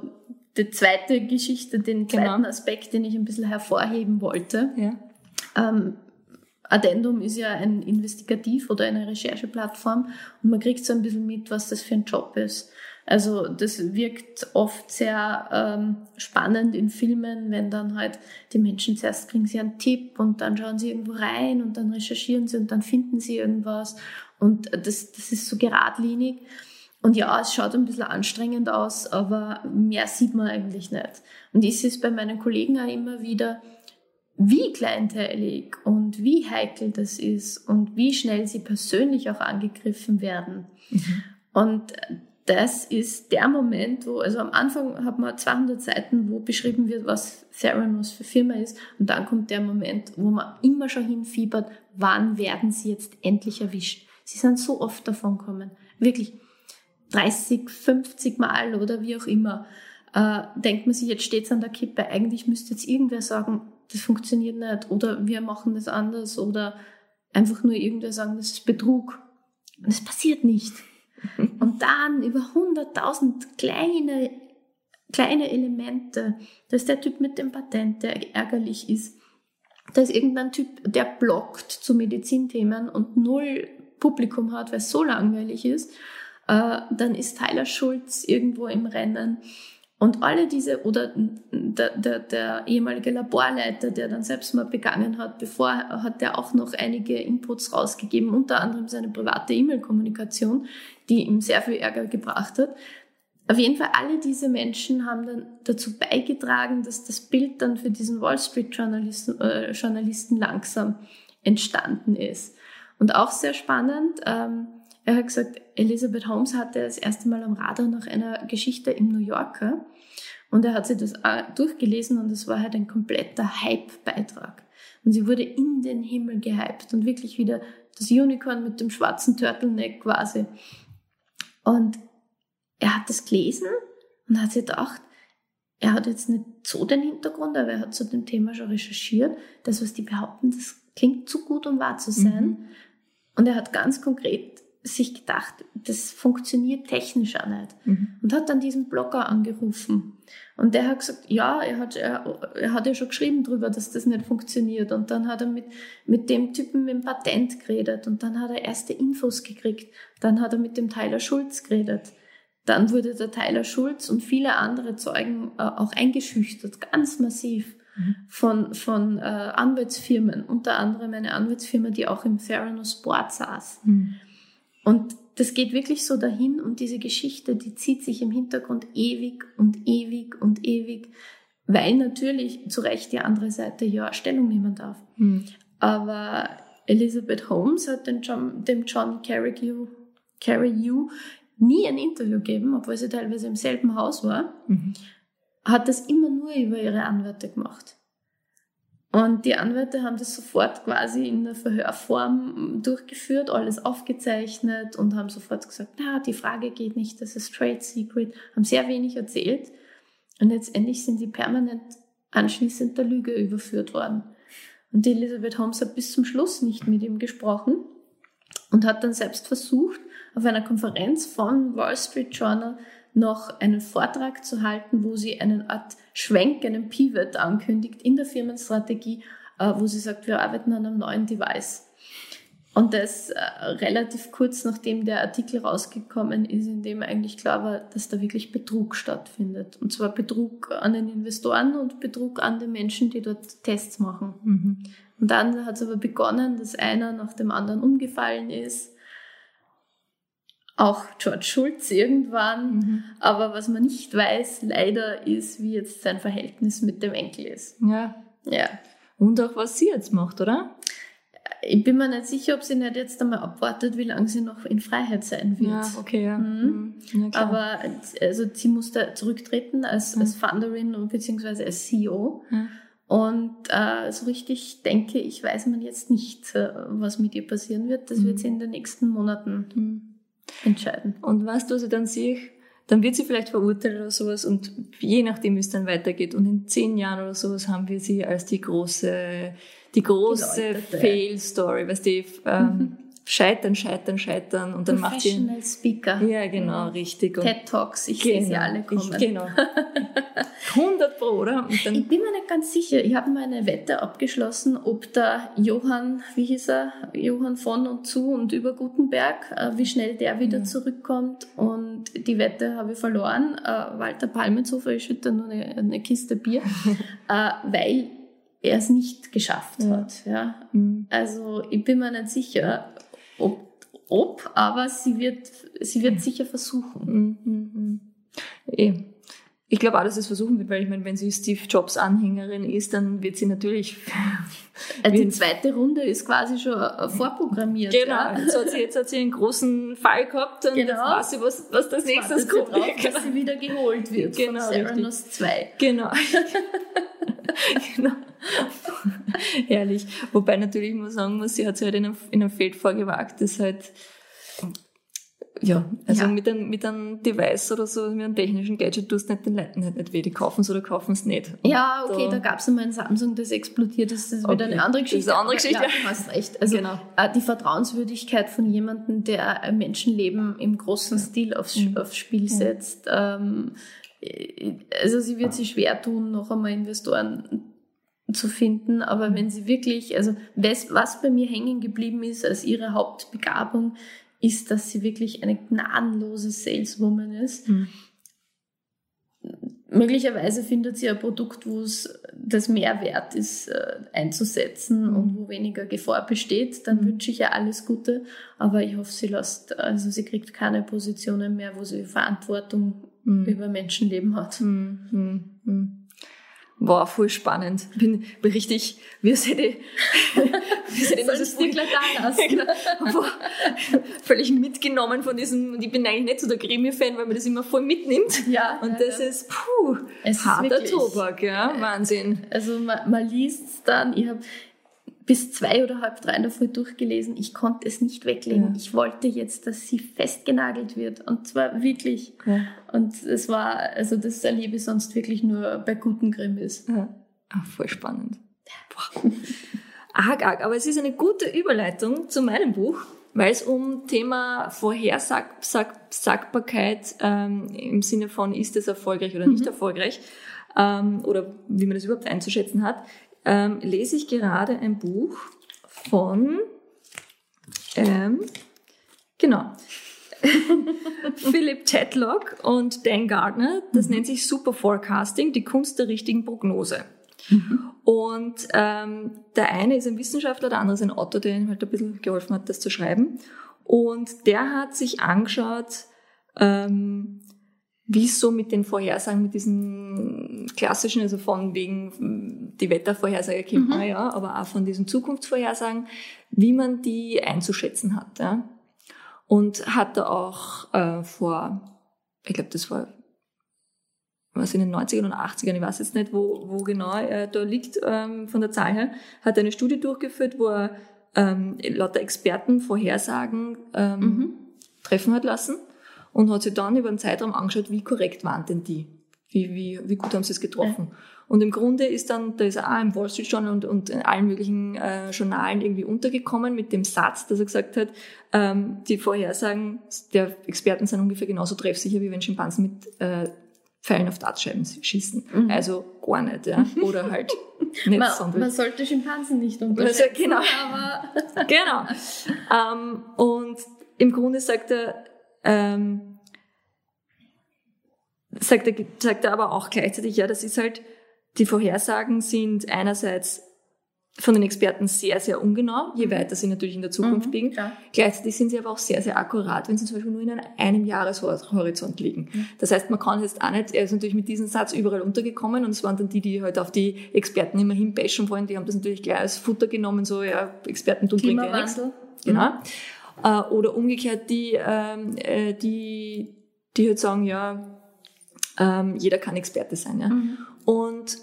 [SPEAKER 3] die zweite Geschichte, den genau. zweiten genau. Aspekt, den ich ein bisschen hervorheben wollte, ja. ähm, Addendum ist ja ein Investigativ- oder eine Rechercheplattform und man kriegt so ein bisschen mit, was das für ein Job ist. Also das wirkt oft sehr ähm, spannend in Filmen, wenn dann halt die Menschen zuerst kriegen sie einen Tipp und dann schauen sie irgendwo rein und dann recherchieren sie und dann finden sie irgendwas und das, das ist so geradlinig. Und ja, es schaut ein bisschen anstrengend aus, aber mehr sieht man eigentlich nicht. Und ich sehe es bei meinen Kollegen auch immer wieder, wie kleinteilig und wie heikel das ist und wie schnell sie persönlich auch angegriffen werden. Mhm. Und das ist der Moment, wo, also am Anfang hat man 200 Seiten, wo beschrieben wird, was Theranos für Firma ist. Und dann kommt der Moment, wo man immer schon hinfiebert, wann werden sie jetzt endlich erwischt. Sie sind so oft davon kommen. Wirklich 30, 50 Mal oder wie auch immer. Äh, denkt man sich, jetzt steht's an der Kippe. Eigentlich müsste jetzt irgendwer sagen, das funktioniert nicht oder wir machen das anders oder einfach nur irgendwer sagen, das ist Betrug. Und es passiert nicht. Und dann über 100.000 kleine, kleine Elemente. Da ist der Typ mit dem Patent, der ärgerlich ist. Da ist irgendein Typ, der blockt zu Medizinthemen und null Publikum hat, weil es so langweilig ist. Äh, dann ist Tyler Schulz irgendwo im Rennen. Und alle diese, oder der, der, der ehemalige Laborleiter, der dann Selbstmord begangen hat, bevor hat er auch noch einige Inputs rausgegeben, unter anderem seine private E-Mail-Kommunikation, die ihm sehr viel Ärger gebracht hat. Auf jeden Fall, alle diese Menschen haben dann dazu beigetragen, dass das Bild dann für diesen Wall Street Journalisten, äh, Journalisten langsam entstanden ist. Und auch sehr spannend, ähm, er hat gesagt, Elizabeth Holmes hatte das erste Mal am Radar nach einer Geschichte im New Yorker und er hat sich das durchgelesen und es war halt ein kompletter Hype-Beitrag. Und sie wurde in den Himmel gehypt und wirklich wieder das Unicorn mit dem schwarzen Turtleneck quasi. Und er hat das gelesen Und hat sich gedacht, er hat jetzt nicht so den Hintergrund, aber er hat zu dem Thema schon recherchiert. Das, was die behaupten, das klingt zu gut, um wahr zu sein. Mhm. Und er hat ganz konkret sich gedacht, das funktioniert technisch auch nicht. Mhm. Und hat dann diesen Blogger angerufen. Und der hat gesagt, ja, er hat, er, er hat ja schon geschrieben drüber, dass das nicht funktioniert. Und dann hat er mit, mit dem Typen mit dem Patent geredet. Und dann hat er erste Infos gekriegt. Dann hat er mit dem Tyler Schulz geredet. Dann wurde der Tyler Schulz und viele andere Zeugen äh, auch eingeschüchtert, ganz massiv mhm. von, von äh, Anwaltsfirmen, unter anderem eine Anwaltsfirma, die auch im Theranos Board saß. Mhm. Und das geht wirklich so dahin und diese Geschichte, die zieht sich im Hintergrund ewig und ewig und ewig, weil natürlich zu Recht die andere Seite ja Stellung nehmen darf. Mhm. Aber Elizabeth Holmes hat den John, dem John Carreyrou, Carreyrou nie ein Interview gegeben, obwohl sie teilweise im selben Haus war, mhm. hat das immer nur über ihre Anwälte gemacht. Und die Anwälte haben das sofort quasi in der Verhörform durchgeführt, alles aufgezeichnet und haben sofort gesagt, na, die Frage geht nicht, das ist Trade Secret, haben sehr wenig erzählt. Und letztendlich sind die permanent anschließend der Lüge überführt worden. Und die Elizabeth Holmes hat bis zum Schluss nicht mit ihm gesprochen und hat dann selbst versucht, auf einer Konferenz von Wall Street Journal noch einen Vortrag zu halten, wo sie einen Art Schwenk, einen Pivot ankündigt in der Firmenstrategie, äh, wo sie sagt, wir arbeiten an einem neuen Device. Und das äh, relativ kurz nachdem der Artikel rausgekommen ist, in dem eigentlich klar war, dass da wirklich Betrug stattfindet. Und zwar Betrug an den Investoren und Betrug an den Menschen, die dort Tests machen. Mhm. Und dann hat es aber begonnen, dass einer nach dem anderen umgefallen ist auch George Schulz irgendwann. Mhm. Aber was man nicht weiß, leider, ist, wie jetzt sein Verhältnis mit dem Enkel ist.
[SPEAKER 1] Ja. Ja. Und auch was sie jetzt macht, oder?
[SPEAKER 3] Ich bin mir nicht sicher, ob sie nicht jetzt einmal abwartet, wie lange sie noch in Freiheit sein wird.
[SPEAKER 1] Ja, okay, ja. Mhm.
[SPEAKER 3] mhm. ja Aber also sie musste zurücktreten als, mhm. als Founderin und beziehungsweise als CEO. Mhm. Und äh, so richtig denke ich, weiß man jetzt nicht, äh, was mit ihr passieren wird. Das wird sie in den nächsten Monaten mhm entscheiden.
[SPEAKER 1] Und weißt du, was ich dann sehe? Dann wird sie vielleicht verurteilt oder sowas und je nachdem, wie es dann weitergeht. Und in zehn Jahren oder sowas haben wir sie als die große, die große Fail-Story, weißt du, ähm, mhm scheitern, scheitern, scheitern und dann macht sie
[SPEAKER 3] Speaker.
[SPEAKER 1] Ja, genau, mhm. richtig.
[SPEAKER 3] Und TED Talks, ich genau, sehe sie alle kommen.
[SPEAKER 1] Ich, genau. 100 Pro, oder?
[SPEAKER 3] ich bin mir nicht ganz sicher. Ich habe mal eine Wette abgeschlossen, ob der Johann, wie hieß er, Johann von und zu und über Gutenberg, äh, wie schnell der wieder mhm. zurückkommt. Und die Wette habe ich verloren. Äh, Walter Palmenzofer, ich schütte nur eine, eine Kiste Bier, äh, weil er es nicht geschafft ja. hat. Ja. Mhm. Also ich bin mir nicht sicher, ob, ob aber sie wird, sie wird sicher versuchen. Mhm.
[SPEAKER 1] mhm. Eh. Ich glaube auch, dass sie es versuchen wird, weil ich meine, wenn sie Steve Jobs Anhängerin ist, dann wird sie natürlich.
[SPEAKER 3] Also die zweite Runde ist quasi schon vorprogrammiert.
[SPEAKER 1] Genau. Ja. Jetzt, hat sie, jetzt hat sie einen großen Fall gehabt und genau. weiß sie, was, was das nächste kommt.
[SPEAKER 3] Drauf, genau. dass sie wieder geholt wird.
[SPEAKER 1] Genau. Von
[SPEAKER 3] Serenus 2.
[SPEAKER 1] Genau. genau. Herrlich. Wobei natürlich, ich muss sagen muss, sie hat sich halt in einem, in einem Feld vorgewagt, das halt, ja, also ja. mit einem, mit einem Device oder so, mit einem technischen Gadget tust du nicht den Leuten halt nicht weh, die kaufen es oder kaufen es nicht.
[SPEAKER 3] Ja, okay, da, da gab es einmal ein Samsung, das explodiert ist, das ist okay. wieder eine andere Geschichte.
[SPEAKER 1] Das ist eine andere Geschichte.
[SPEAKER 3] Ja, du hast recht. Also genau. Äh, die Vertrauenswürdigkeit von jemandem, der Menschenleben im großen Stil aufs, mhm. aufs Spiel setzt, ähm, äh, also sie wird sich schwer tun, noch einmal Investoren zu finden. Aber wenn sie wirklich, also was, was bei mir hängen geblieben ist als ihre Hauptbegabung, ist, dass sie wirklich eine gnadenlose Saleswoman ist. Mhm. Möglicherweise findet sie ein Produkt, wo es das Mehrwert ist, äh, einzusetzen mhm. und wo weniger Gefahr besteht. Dann mhm. wünsche ich ihr alles Gute. Aber ich hoffe, sie lässt, also sie kriegt keine Positionen mehr, wo sie Verantwortung mhm. über Menschenleben hat.
[SPEAKER 1] Mhm. Mhm. War voll spannend. Bin, bin richtig, wie es hätte, wie es hätte
[SPEAKER 3] das dir gleich da lassen.
[SPEAKER 1] Völlig mitgenommen von diesem, ich bin eigentlich nicht so der Gremio-Fan, weil man das immer voll mitnimmt.
[SPEAKER 3] Ja.
[SPEAKER 1] Und ja, das ja. ist, puh, es harter ist wirklich, Tobak, ja, Wahnsinn.
[SPEAKER 3] Also man, man liest dann, ich habe bis zwei oder halb drei in der Früh durchgelesen. Ich konnte es nicht weglegen.
[SPEAKER 1] Ja.
[SPEAKER 3] Ich wollte jetzt, dass sie festgenagelt wird. Und zwar wirklich.
[SPEAKER 1] Ja.
[SPEAKER 3] Und es war, also das erlebe ich sonst wirklich nur bei guten Krimis.
[SPEAKER 1] Ja. Ah, voll spannend. Boah. Arg, arg. Aber es ist eine gute Überleitung zu meinem Buch, weil es um Thema Vorhersagbarkeit ähm, im Sinne von, ist es erfolgreich oder nicht erfolgreich, ähm, oder wie man das überhaupt einzuschätzen hat, ähm, lese ich gerade ein Buch von, ähm, genau, Philip Tedlock und Dan Gardner. Das nennt sich Super Forecasting, die Kunst der richtigen Prognose. Und ähm, der eine ist ein Wissenschaftler, der andere ist ein Autor, der ihm halt ein bisschen geholfen hat, das zu schreiben. Und der hat sich angeschaut, ähm, wie es so mit den Vorhersagen, mit diesen klassischen, also von wegen die Wettervorhersage kennt man ja, aber auch von diesen Zukunftsvorhersagen, wie man die einzuschätzen hat. Ja. Und hat da auch äh, vor, ich glaube, das war was in den 90ern und 80ern, ich weiß jetzt nicht, wo, wo genau er da liegt ähm, von der Zahl her, hat eine Studie durchgeführt, wo er ähm, lauter Experten Vorhersagen ähm, treffen hat lassen und hat sich dann über einen Zeitraum angeschaut, wie korrekt waren denn die? Wie, wie, wie gut haben sie es getroffen? Und im Grunde ist dann, da ist er auch im Wall Street Journal und, und in allen möglichen äh, Journalen irgendwie untergekommen mit dem Satz, dass er gesagt hat, ähm, die Vorhersagen der Experten sind ungefähr genauso treffsicher, wie wenn Schimpansen mit äh, Pfeilen auf Dartscheiben schießen. Also gar nicht, ja. Oder halt nicht
[SPEAKER 3] Man,
[SPEAKER 1] sonderlich.
[SPEAKER 3] man sollte Schimpansen nicht unterschätzen,
[SPEAKER 1] genau.
[SPEAKER 3] aber
[SPEAKER 1] genau. ähm, und im Grunde sagt er, ähm, sagt er, sagt er aber auch gleichzeitig, ja, das ist halt, die Vorhersagen sind einerseits von den Experten sehr, sehr ungenau, je weiter sie natürlich in der Zukunft
[SPEAKER 3] Mhm,
[SPEAKER 1] liegen.
[SPEAKER 3] klar.
[SPEAKER 1] Gleichzeitig sind sie aber auch sehr, sehr akkurat, wenn sie zum Beispiel nur in einem Jahreshorizont liegen. Das heißt, man kann jetzt auch nicht, er ist natürlich mit diesem Satz überall untergekommen und es waren dann die, die halt auf die Experten immer hinbashen wollen, die haben das natürlich gleich als Futter genommen, so, ja, Experten tun bringt ja nichts.
[SPEAKER 3] Klimawandel.
[SPEAKER 1] Genau. Äh, oder umgekehrt die, ähm, äh, die, die halt sagen, ja, ähm, jeder kann Experte sein. Ja?
[SPEAKER 3] Mhm.
[SPEAKER 1] Und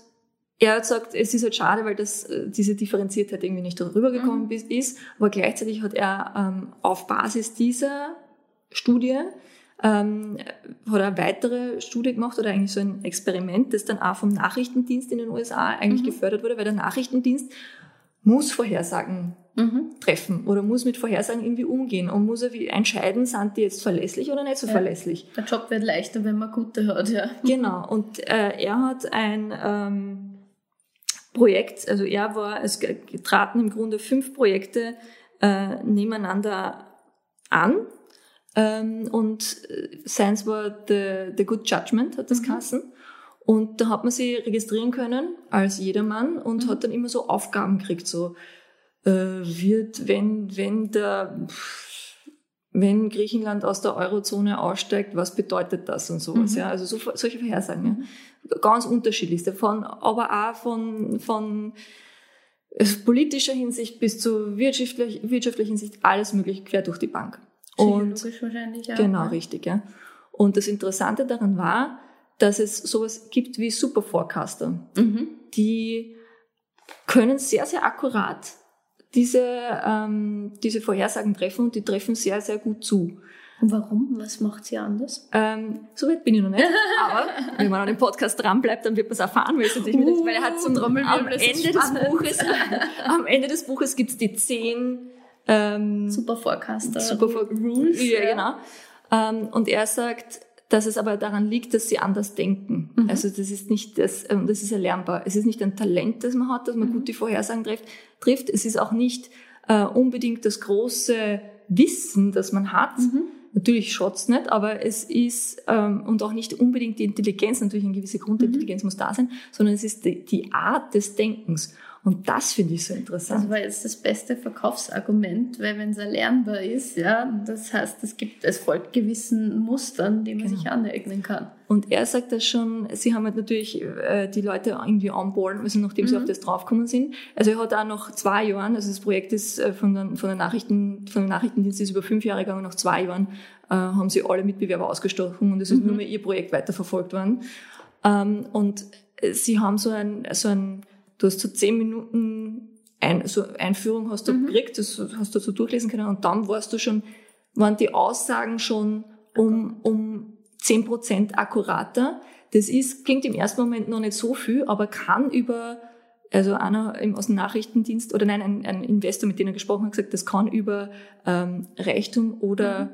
[SPEAKER 1] er hat gesagt, es ist halt schade, weil das, äh, diese Differenziertheit irgendwie nicht darüber gekommen
[SPEAKER 3] Mhm.
[SPEAKER 1] ist. Aber gleichzeitig hat er ähm, auf Basis dieser Studie ähm, hat er eine weitere Studie gemacht oder eigentlich so ein Experiment, das dann auch vom Nachrichtendienst in den USA eigentlich
[SPEAKER 3] Mhm.
[SPEAKER 1] gefördert wurde, weil der Nachrichtendienst muss Vorhersagen
[SPEAKER 3] Mhm.
[SPEAKER 1] treffen oder muss mit Vorhersagen irgendwie umgehen und muss er wie entscheiden, sind die jetzt verlässlich oder nicht so
[SPEAKER 3] Ja.
[SPEAKER 1] verlässlich.
[SPEAKER 3] Der Job wird leichter, wenn man gute hat, ja.
[SPEAKER 1] Genau, und äh, er hat ein ähm, Projekt, also er war, es traten im Grunde fünf Projekte äh, nebeneinander an ähm, und äh, seins war the, the Good Judgment, hat das geheißen. Und da hat man sie registrieren können als jedermann und hat dann immer so Aufgaben gekriegt, so wird, wenn, wenn der, wenn Griechenland aus der Eurozone aussteigt, was bedeutet das und sowas, ja, also so, solche Vorhersagen, ja. ganz unterschiedlichste, von, aber auch von, von äh, politischer Hinsicht bis zu wirtschaftlich, wirtschaftlicher Hinsicht, alles mögliche quer durch die Bank. Und
[SPEAKER 3] wahrscheinlich, ja.
[SPEAKER 1] Genau,
[SPEAKER 3] ja.
[SPEAKER 1] richtig, ja. Und das Interessante daran war, dass es sowas gibt wie Superforecaster.
[SPEAKER 3] Mhm.
[SPEAKER 1] Die können sehr, sehr akkurat diese, ähm, diese Vorhersagen treffen und die treffen sehr, sehr gut zu.
[SPEAKER 3] Und warum? Was macht sie anders?
[SPEAKER 1] Ähm, so weit bin ich noch nicht, aber wenn man an dem Podcast dranbleibt, dann wird man es erfahren, weil, es natürlich mit, weil er hat zum
[SPEAKER 3] Uh, Trommelwirbel,
[SPEAKER 1] am Ende des. Buches, am Ende des Buches gibt's die zehn ähm,
[SPEAKER 3] Super Forecaster.
[SPEAKER 1] Super Vor-
[SPEAKER 3] Rules.
[SPEAKER 1] Ja, genau. Ähm, und er sagt, dass es aber daran liegt, dass sie anders denken.
[SPEAKER 3] Mhm.
[SPEAKER 1] Also das ist nicht das, ähm, das ist erlernbar. Es ist nicht ein Talent, das man hat, dass
[SPEAKER 3] Mhm.
[SPEAKER 1] man gut die Vorhersagen trifft. Trifft. Es ist auch nicht äh, unbedingt das große Wissen, das man hat.
[SPEAKER 3] Mhm.
[SPEAKER 1] Natürlich schaut's nicht, aber es ist ähm, und auch nicht unbedingt die Intelligenz, natürlich eine gewisse Grundintelligenz
[SPEAKER 3] Mhm.
[SPEAKER 1] muss da sein, sondern es ist die, die Art des Denkens. Und das finde ich so interessant.
[SPEAKER 3] Das war jetzt das beste Verkaufsargument, weil wenn es erlernbar ist, ja, das heißt, es gibt, es folgt gewissen Mustern, die man
[SPEAKER 1] Genau.
[SPEAKER 3] sich aneignen kann.
[SPEAKER 1] Und er sagt das schon, sie haben halt natürlich äh, die Leute irgendwie onboarden müssen, nachdem sie
[SPEAKER 3] Mhm.
[SPEAKER 1] auf das draufgekommen sind. Also er hat auch nach zwei Jahren, also das Projekt ist äh, von, den, von, den Nachrichten, von den Nachrichtendienst ist über fünf Jahre gegangen, nach zwei Jahren äh, haben sie alle Mitbewerber ausgestochen und es ist
[SPEAKER 3] Mhm.
[SPEAKER 1] nur mehr ihr Projekt weiterverfolgt worden. Ähm, und äh, sie haben so ein, so ein, du hast so zehn Minuten ein, so Einführung hast du mhm. gekriegt, das hast du so durchlesen können und dann warst du schon, waren die Aussagen schon um, um zehn Prozent akkurater. Das ist, klingt im ersten Moment noch nicht so viel, aber kann über, also einer aus dem Nachrichtendienst oder nein, ein, ein Investor, mit dem er gesprochen hat, gesagt, das kann über ähm, Reichtum oder mhm.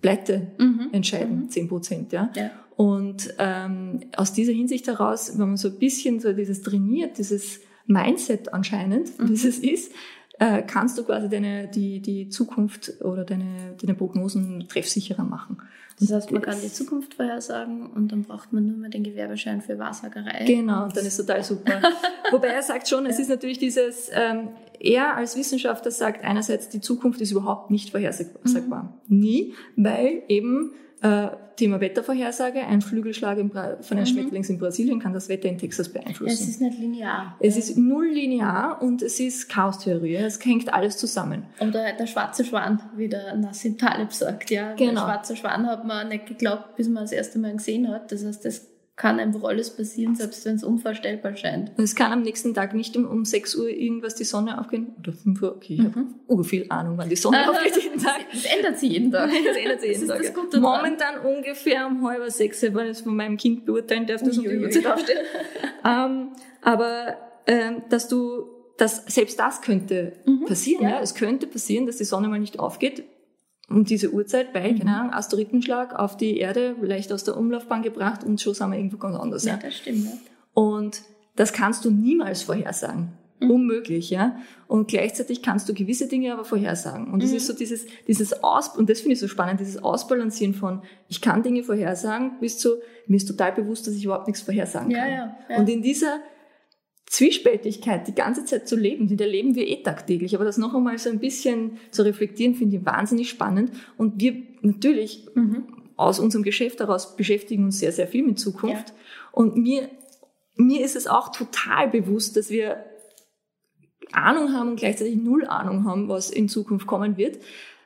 [SPEAKER 1] Pleite mhm. entscheiden, mhm. zehn Prozent, ja. ja. Und ähm, aus dieser Hinsicht heraus, wenn man so ein bisschen so dieses trainiert, dieses Mindset anscheinend, mhm. es ist, äh, kannst du quasi deine, die, die Zukunft oder deine, deine Prognosen treffsicherer machen.
[SPEAKER 3] Das heißt, man kann die Zukunft vorhersagen und dann braucht man nur mehr den Gewerbeschein für Wahrsagerei.
[SPEAKER 1] Genau, und dann ist total super. Wobei er sagt schon, es ja. ist natürlich dieses, ähm, er als Wissenschaftler sagt einerseits, die Zukunft ist überhaupt nicht vorhersagbar. Mhm. Nie, weil eben äh, Thema Wettervorhersage, ein Flügelschlag von einem mhm. Schmetterlings in Brasilien kann das Wetter in Texas beeinflussen.
[SPEAKER 3] Es ist nicht linear.
[SPEAKER 1] Es ist null linear und es ist Chaostheorie. Es hängt alles zusammen.
[SPEAKER 3] Oder der schwarze Schwan, wie der Nassim Taleb sagt. Ja, genau. Der schwarze Schwan hat man nicht geglaubt, bis man das erste Mal gesehen hat. Das heißt, das kann einfach alles passieren, selbst wenn es unvorstellbar scheint.
[SPEAKER 1] Und es kann am nächsten Tag nicht um, um 6 Uhr irgendwas die Sonne aufgehen. Oder 5 Uhr, okay, ich mhm. habe viel Ahnung, wann die Sonne aufgeht jeden Tag.
[SPEAKER 3] Das ändert sich jeden Tag.
[SPEAKER 1] Das ändert sich jeden Tag. Ja. Momentan ungefähr um halb sechs, wenn ich es von meinem Kind beurteilen darf, dass um die Uhrzeit aufsteht. ähm, aber ähm, dass du, dass selbst das könnte mhm. passieren. Ja. ja. Es könnte passieren, dass die Sonne mal nicht aufgeht um diese Uhrzeit, weil, mhm. keine Ahnung, Asteroidenschlag auf die Erde, leicht aus der Umlaufbahn gebracht und schon sind wir irgendwo ganz anders.
[SPEAKER 3] Ja, ja. das stimmt. Ja.
[SPEAKER 1] Und das kannst du niemals vorhersagen. Mhm. Unmöglich, ja. Und gleichzeitig kannst du gewisse Dinge aber vorhersagen. Und das mhm. ist so dieses, dieses Aus, und das finde ich so spannend, dieses Ausbalancieren von, ich kann Dinge vorhersagen, bis zu, mir ist total bewusst, dass ich überhaupt nichts vorhersagen kann. Ja, ja, ja. Und in dieser Zwiespältigkeit die ganze Zeit zu leben, die erleben wir eh tagtäglich. Aber das noch einmal so ein bisschen zu reflektieren, finde ich wahnsinnig spannend. Und wir natürlich mhm. aus unserem Geschäft heraus beschäftigen uns sehr, sehr viel mit Zukunft. Ja. Und mir, mir ist es auch total bewusst, dass wir Ahnung haben und gleichzeitig null Ahnung haben, was in Zukunft kommen wird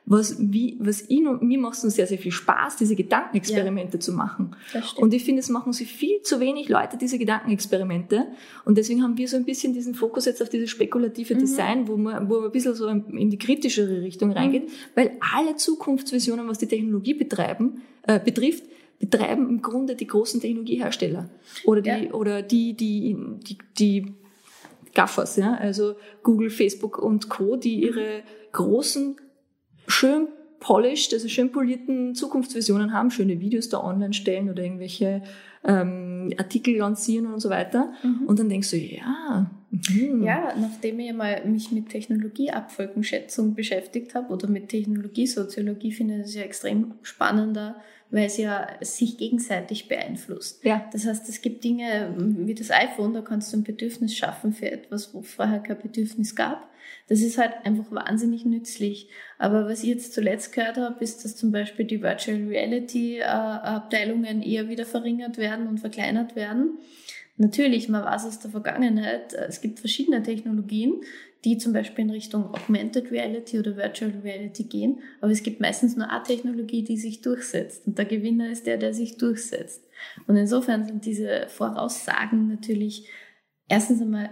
[SPEAKER 1] was, wie, was ihn und mir macht es sehr, sehr viel Spaß, diese Gedankenexperimente ja. zu machen. Und ich finde, es machen sich viel zu wenig Leute diese Gedankenexperimente. Und deswegen haben wir so ein bisschen diesen Fokus jetzt auf dieses spekulative mhm. Design, wo man, wo man ein bisschen so in die kritischere Richtung mhm. reingeht, weil alle Zukunftsvisionen, was die Technologie betreiben, äh, betrifft, betreiben im Grunde die großen Technologiehersteller oder die ja. oder die die die, die Gaffers, ja, also Google, Facebook und Co, die ihre großen schön polished, also schön polierten Zukunftsvisionen haben, schöne Videos da online stellen oder irgendwelche ähm, Artikel lancieren und so weiter. Mhm. Und dann denkst du, ja.
[SPEAKER 3] Mhm. Ja, nachdem ich mal mich mit Technologieabfolgenschätzung beschäftigt habe oder mit Technologiesoziologie, finde ich das ja extrem spannender, weil es ja sich gegenseitig beeinflusst. Ja. Das heißt, es gibt Dinge wie das iPhone, da kannst du ein Bedürfnis schaffen für etwas, wo vorher kein Bedürfnis gab. Das ist halt einfach wahnsinnig nützlich. Aber was ich jetzt zuletzt gehört habe, ist, dass zum Beispiel die Virtual Reality äh, Abteilungen eher wieder verringert werden und verkleinert werden. Natürlich, man weiß aus der Vergangenheit, äh, es gibt verschiedene Technologien, die zum Beispiel in Richtung Augmented Reality oder Virtual Reality gehen. Aber es gibt meistens nur eine Technologie, die sich durchsetzt. Und der Gewinner ist der, der sich durchsetzt. Und insofern sind diese Voraussagen natürlich erstens einmal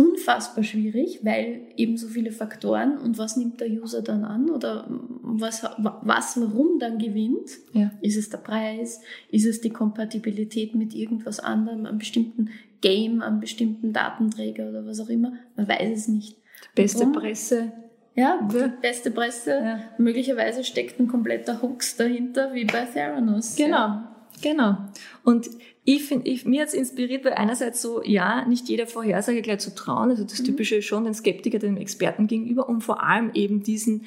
[SPEAKER 3] unfassbar schwierig, weil eben so viele Faktoren und was nimmt der User dann an oder was, was warum dann gewinnt? Ja. Ist es der Preis? Ist es die Kompatibilität mit irgendwas anderem, einem bestimmten Game, einem bestimmten Datenträger oder was auch immer? Man weiß es nicht.
[SPEAKER 1] Die beste Warum? Presse.
[SPEAKER 3] Ja, die beste Presse. Ja. Möglicherweise steckt ein kompletter Hooks dahinter, wie bei Theranos.
[SPEAKER 1] Genau, ja. genau. Und ich finde, ich, mir hat's inspiriert, weil einerseits so, ja, nicht jeder Vorhersage gleich zu trauen, also das mhm. Typische schon den Skeptiker dem Experten gegenüber und vor allem eben diesen,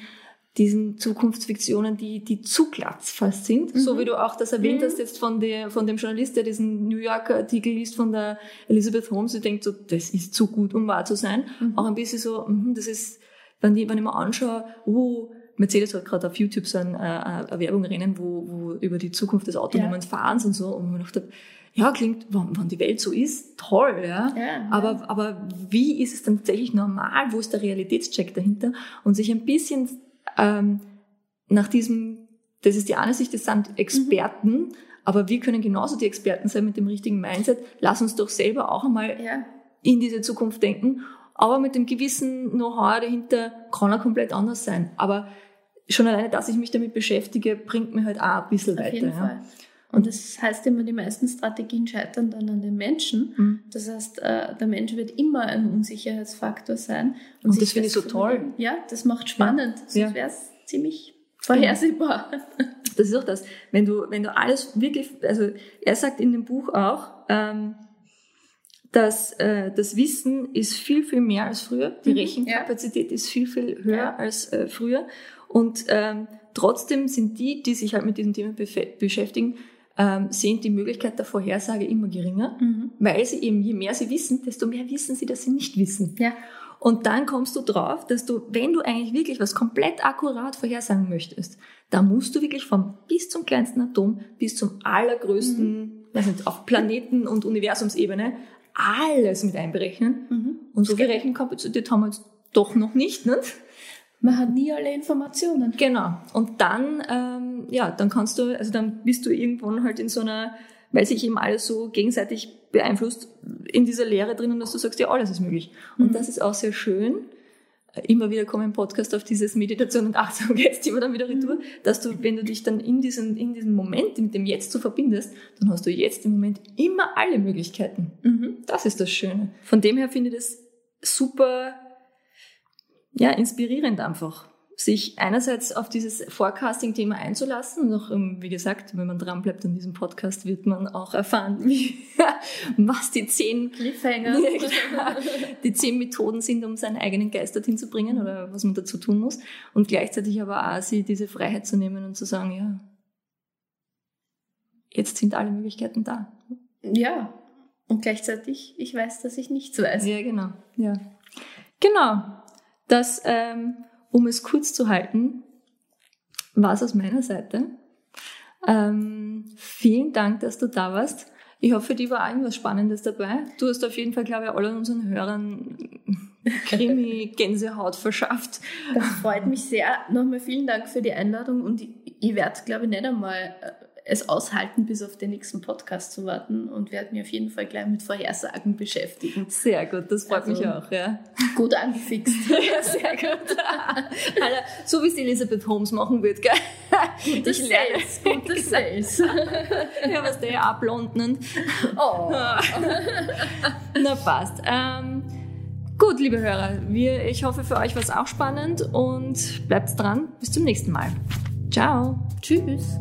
[SPEAKER 1] diesen Zukunftsfiktionen, die, die zu glatzfast sind. Mhm. So wie du auch das erwähnt mhm. hast jetzt von, der, von dem Journalist, der diesen New Yorker Artikel liest von der Elizabeth Holmes, und denkt so, das ist zu gut, um wahr zu sein. Mhm. Auch ein bisschen so, mh, das ist, wenn ich, wenn ich mir anschaue, oh, Mercedes hat gerade auf YouTube so ein, äh, eine Werbung rennen, wo, wo über die Zukunft des autonomen ja. Fahrens und so, und man dachte, ja, klingt, wenn, die Welt so ist, toll, ja. ja aber, ja. aber wie ist es dann tatsächlich normal? Wo ist der Realitätscheck dahinter? Und sich ein bisschen ähm, nach diesem, das ist die eine Sicht, das sind Experten, mhm. aber wir können genauso die Experten sein mit dem richtigen Mindset. Lass uns doch selber auch einmal ja. in diese Zukunft denken aber mit dem gewissen Know-how dahinter kann er komplett anders sein. Aber schon alleine, dass ich mich damit beschäftige, bringt mir halt auch ein bisschen
[SPEAKER 3] Auf
[SPEAKER 1] weiter.
[SPEAKER 3] jeden
[SPEAKER 1] ja.
[SPEAKER 3] Fall. Und das heißt immer, die meisten Strategien scheitern dann an den Menschen.
[SPEAKER 1] Mhm.
[SPEAKER 3] Das heißt, äh, der Mensch wird immer ein Unsicherheitsfaktor sein.
[SPEAKER 1] Und
[SPEAKER 3] sich
[SPEAKER 1] das finde ich so toll.
[SPEAKER 3] Ja, das macht spannend. Sonst
[SPEAKER 1] Ja.
[SPEAKER 3] wäre es ziemlich vorhersehbar.
[SPEAKER 1] Das ist auch das. Wenn du, wenn du alles wirklich, also er sagt in dem Buch auch, ähm, dass äh, das Wissen ist viel, viel mehr als früher. Die
[SPEAKER 3] Mhm,
[SPEAKER 1] Rechenkapazität ist viel, viel höher
[SPEAKER 3] Ja.
[SPEAKER 1] als äh, früher. Und ähm, trotzdem sind die, die sich halt mit diesem Thema beschäftigen, ähm, sehen die Möglichkeit der Vorhersage immer geringer,
[SPEAKER 3] Mhm.
[SPEAKER 1] weil sie eben, je mehr sie wissen, desto mehr wissen sie, dass sie nicht wissen.
[SPEAKER 3] Ja.
[SPEAKER 1] Und dann kommst du drauf, dass du, wenn du eigentlich wirklich was komplett akkurat vorhersagen möchtest, da musst du wirklich vom bis zum kleinsten Atom bis zum allergrößten, weiß nicht, auf Planeten- und Universumsebene alles mit einberechnen.
[SPEAKER 3] Mhm.
[SPEAKER 1] Und so viel Rechenkapazität haben wir jetzt doch noch nicht, nicht?
[SPEAKER 3] Man hat nie alle Informationen.
[SPEAKER 1] Genau. Und dann, ähm, ja, dann kannst du, also dann bist du irgendwann halt in so einer, weil sich eben alles so gegenseitig beeinflusst, in dieser Lehre drinnen, dass du sagst, ja, alles ist möglich. Und
[SPEAKER 3] Mhm.
[SPEAKER 1] das ist auch sehr schön. Immer wieder kommen im Podcast auf dieses Meditation und Achtsamkeitsthema dann wieder retour, dass du, wenn du dich dann in diesem, in diesem Moment mit dem Jetzt so verbindest, dann hast du jetzt im Moment immer alle Möglichkeiten.
[SPEAKER 3] Mhm.
[SPEAKER 1] Das ist das Schöne. Von dem her finde ich das super, ja, inspirierend einfach, sich einerseits auf dieses Forecasting-Thema einzulassen. Und auch, ähm, wie gesagt, wenn man dranbleibt an diesem Podcast, wird man auch erfahren, wie, was die zehn,
[SPEAKER 3] Cliffhanger.
[SPEAKER 1] die zehn Methoden sind, um seinen eigenen Geist dorthin zu bringen oder was man dazu tun muss. Und gleichzeitig aber auch sie diese Freiheit zu nehmen und zu sagen, ja, jetzt sind alle Möglichkeiten da.
[SPEAKER 3] ja. Und gleichzeitig, ich weiß, dass ich nichts weiß.
[SPEAKER 1] Ja, genau. Ja. Genau. Das, ähm, um es kurz zu halten, war es aus meiner Seite. Ähm, vielen Dank, dass du da warst. Ich hoffe, dich war auch irgendwas Spannendes dabei. Du hast auf jeden Fall, glaube ich, allen unseren Hörern Krimi-Gänsehaut verschafft.
[SPEAKER 3] Das freut mich sehr. Nochmal vielen Dank für die Einladung und ich, ich werde, glaube ich, nicht einmal äh, es aushalten, bis auf den nächsten Podcast zu warten und werde mich auf jeden Fall gleich mit Vorhersagen beschäftigen.
[SPEAKER 1] Sehr gut, das freut mich
[SPEAKER 3] Also-
[SPEAKER 1] auch, ja.
[SPEAKER 3] Gut angefixt.
[SPEAKER 1] Ja, sehr gut. Alter, so wie es Elisabeth Holmes machen wird, gell?
[SPEAKER 3] Gutes
[SPEAKER 1] Ich lerne.
[SPEAKER 3] Sales, gutes Sales.
[SPEAKER 1] Ja, was der ja auch blond nennt.
[SPEAKER 3] Oh.
[SPEAKER 1] Na passt. Ähm, gut, liebe Hörer, wir, ich hoffe für euch war es auch spannend und bleibt dran. Bis zum nächsten Mal. Ciao.
[SPEAKER 3] Tschüss.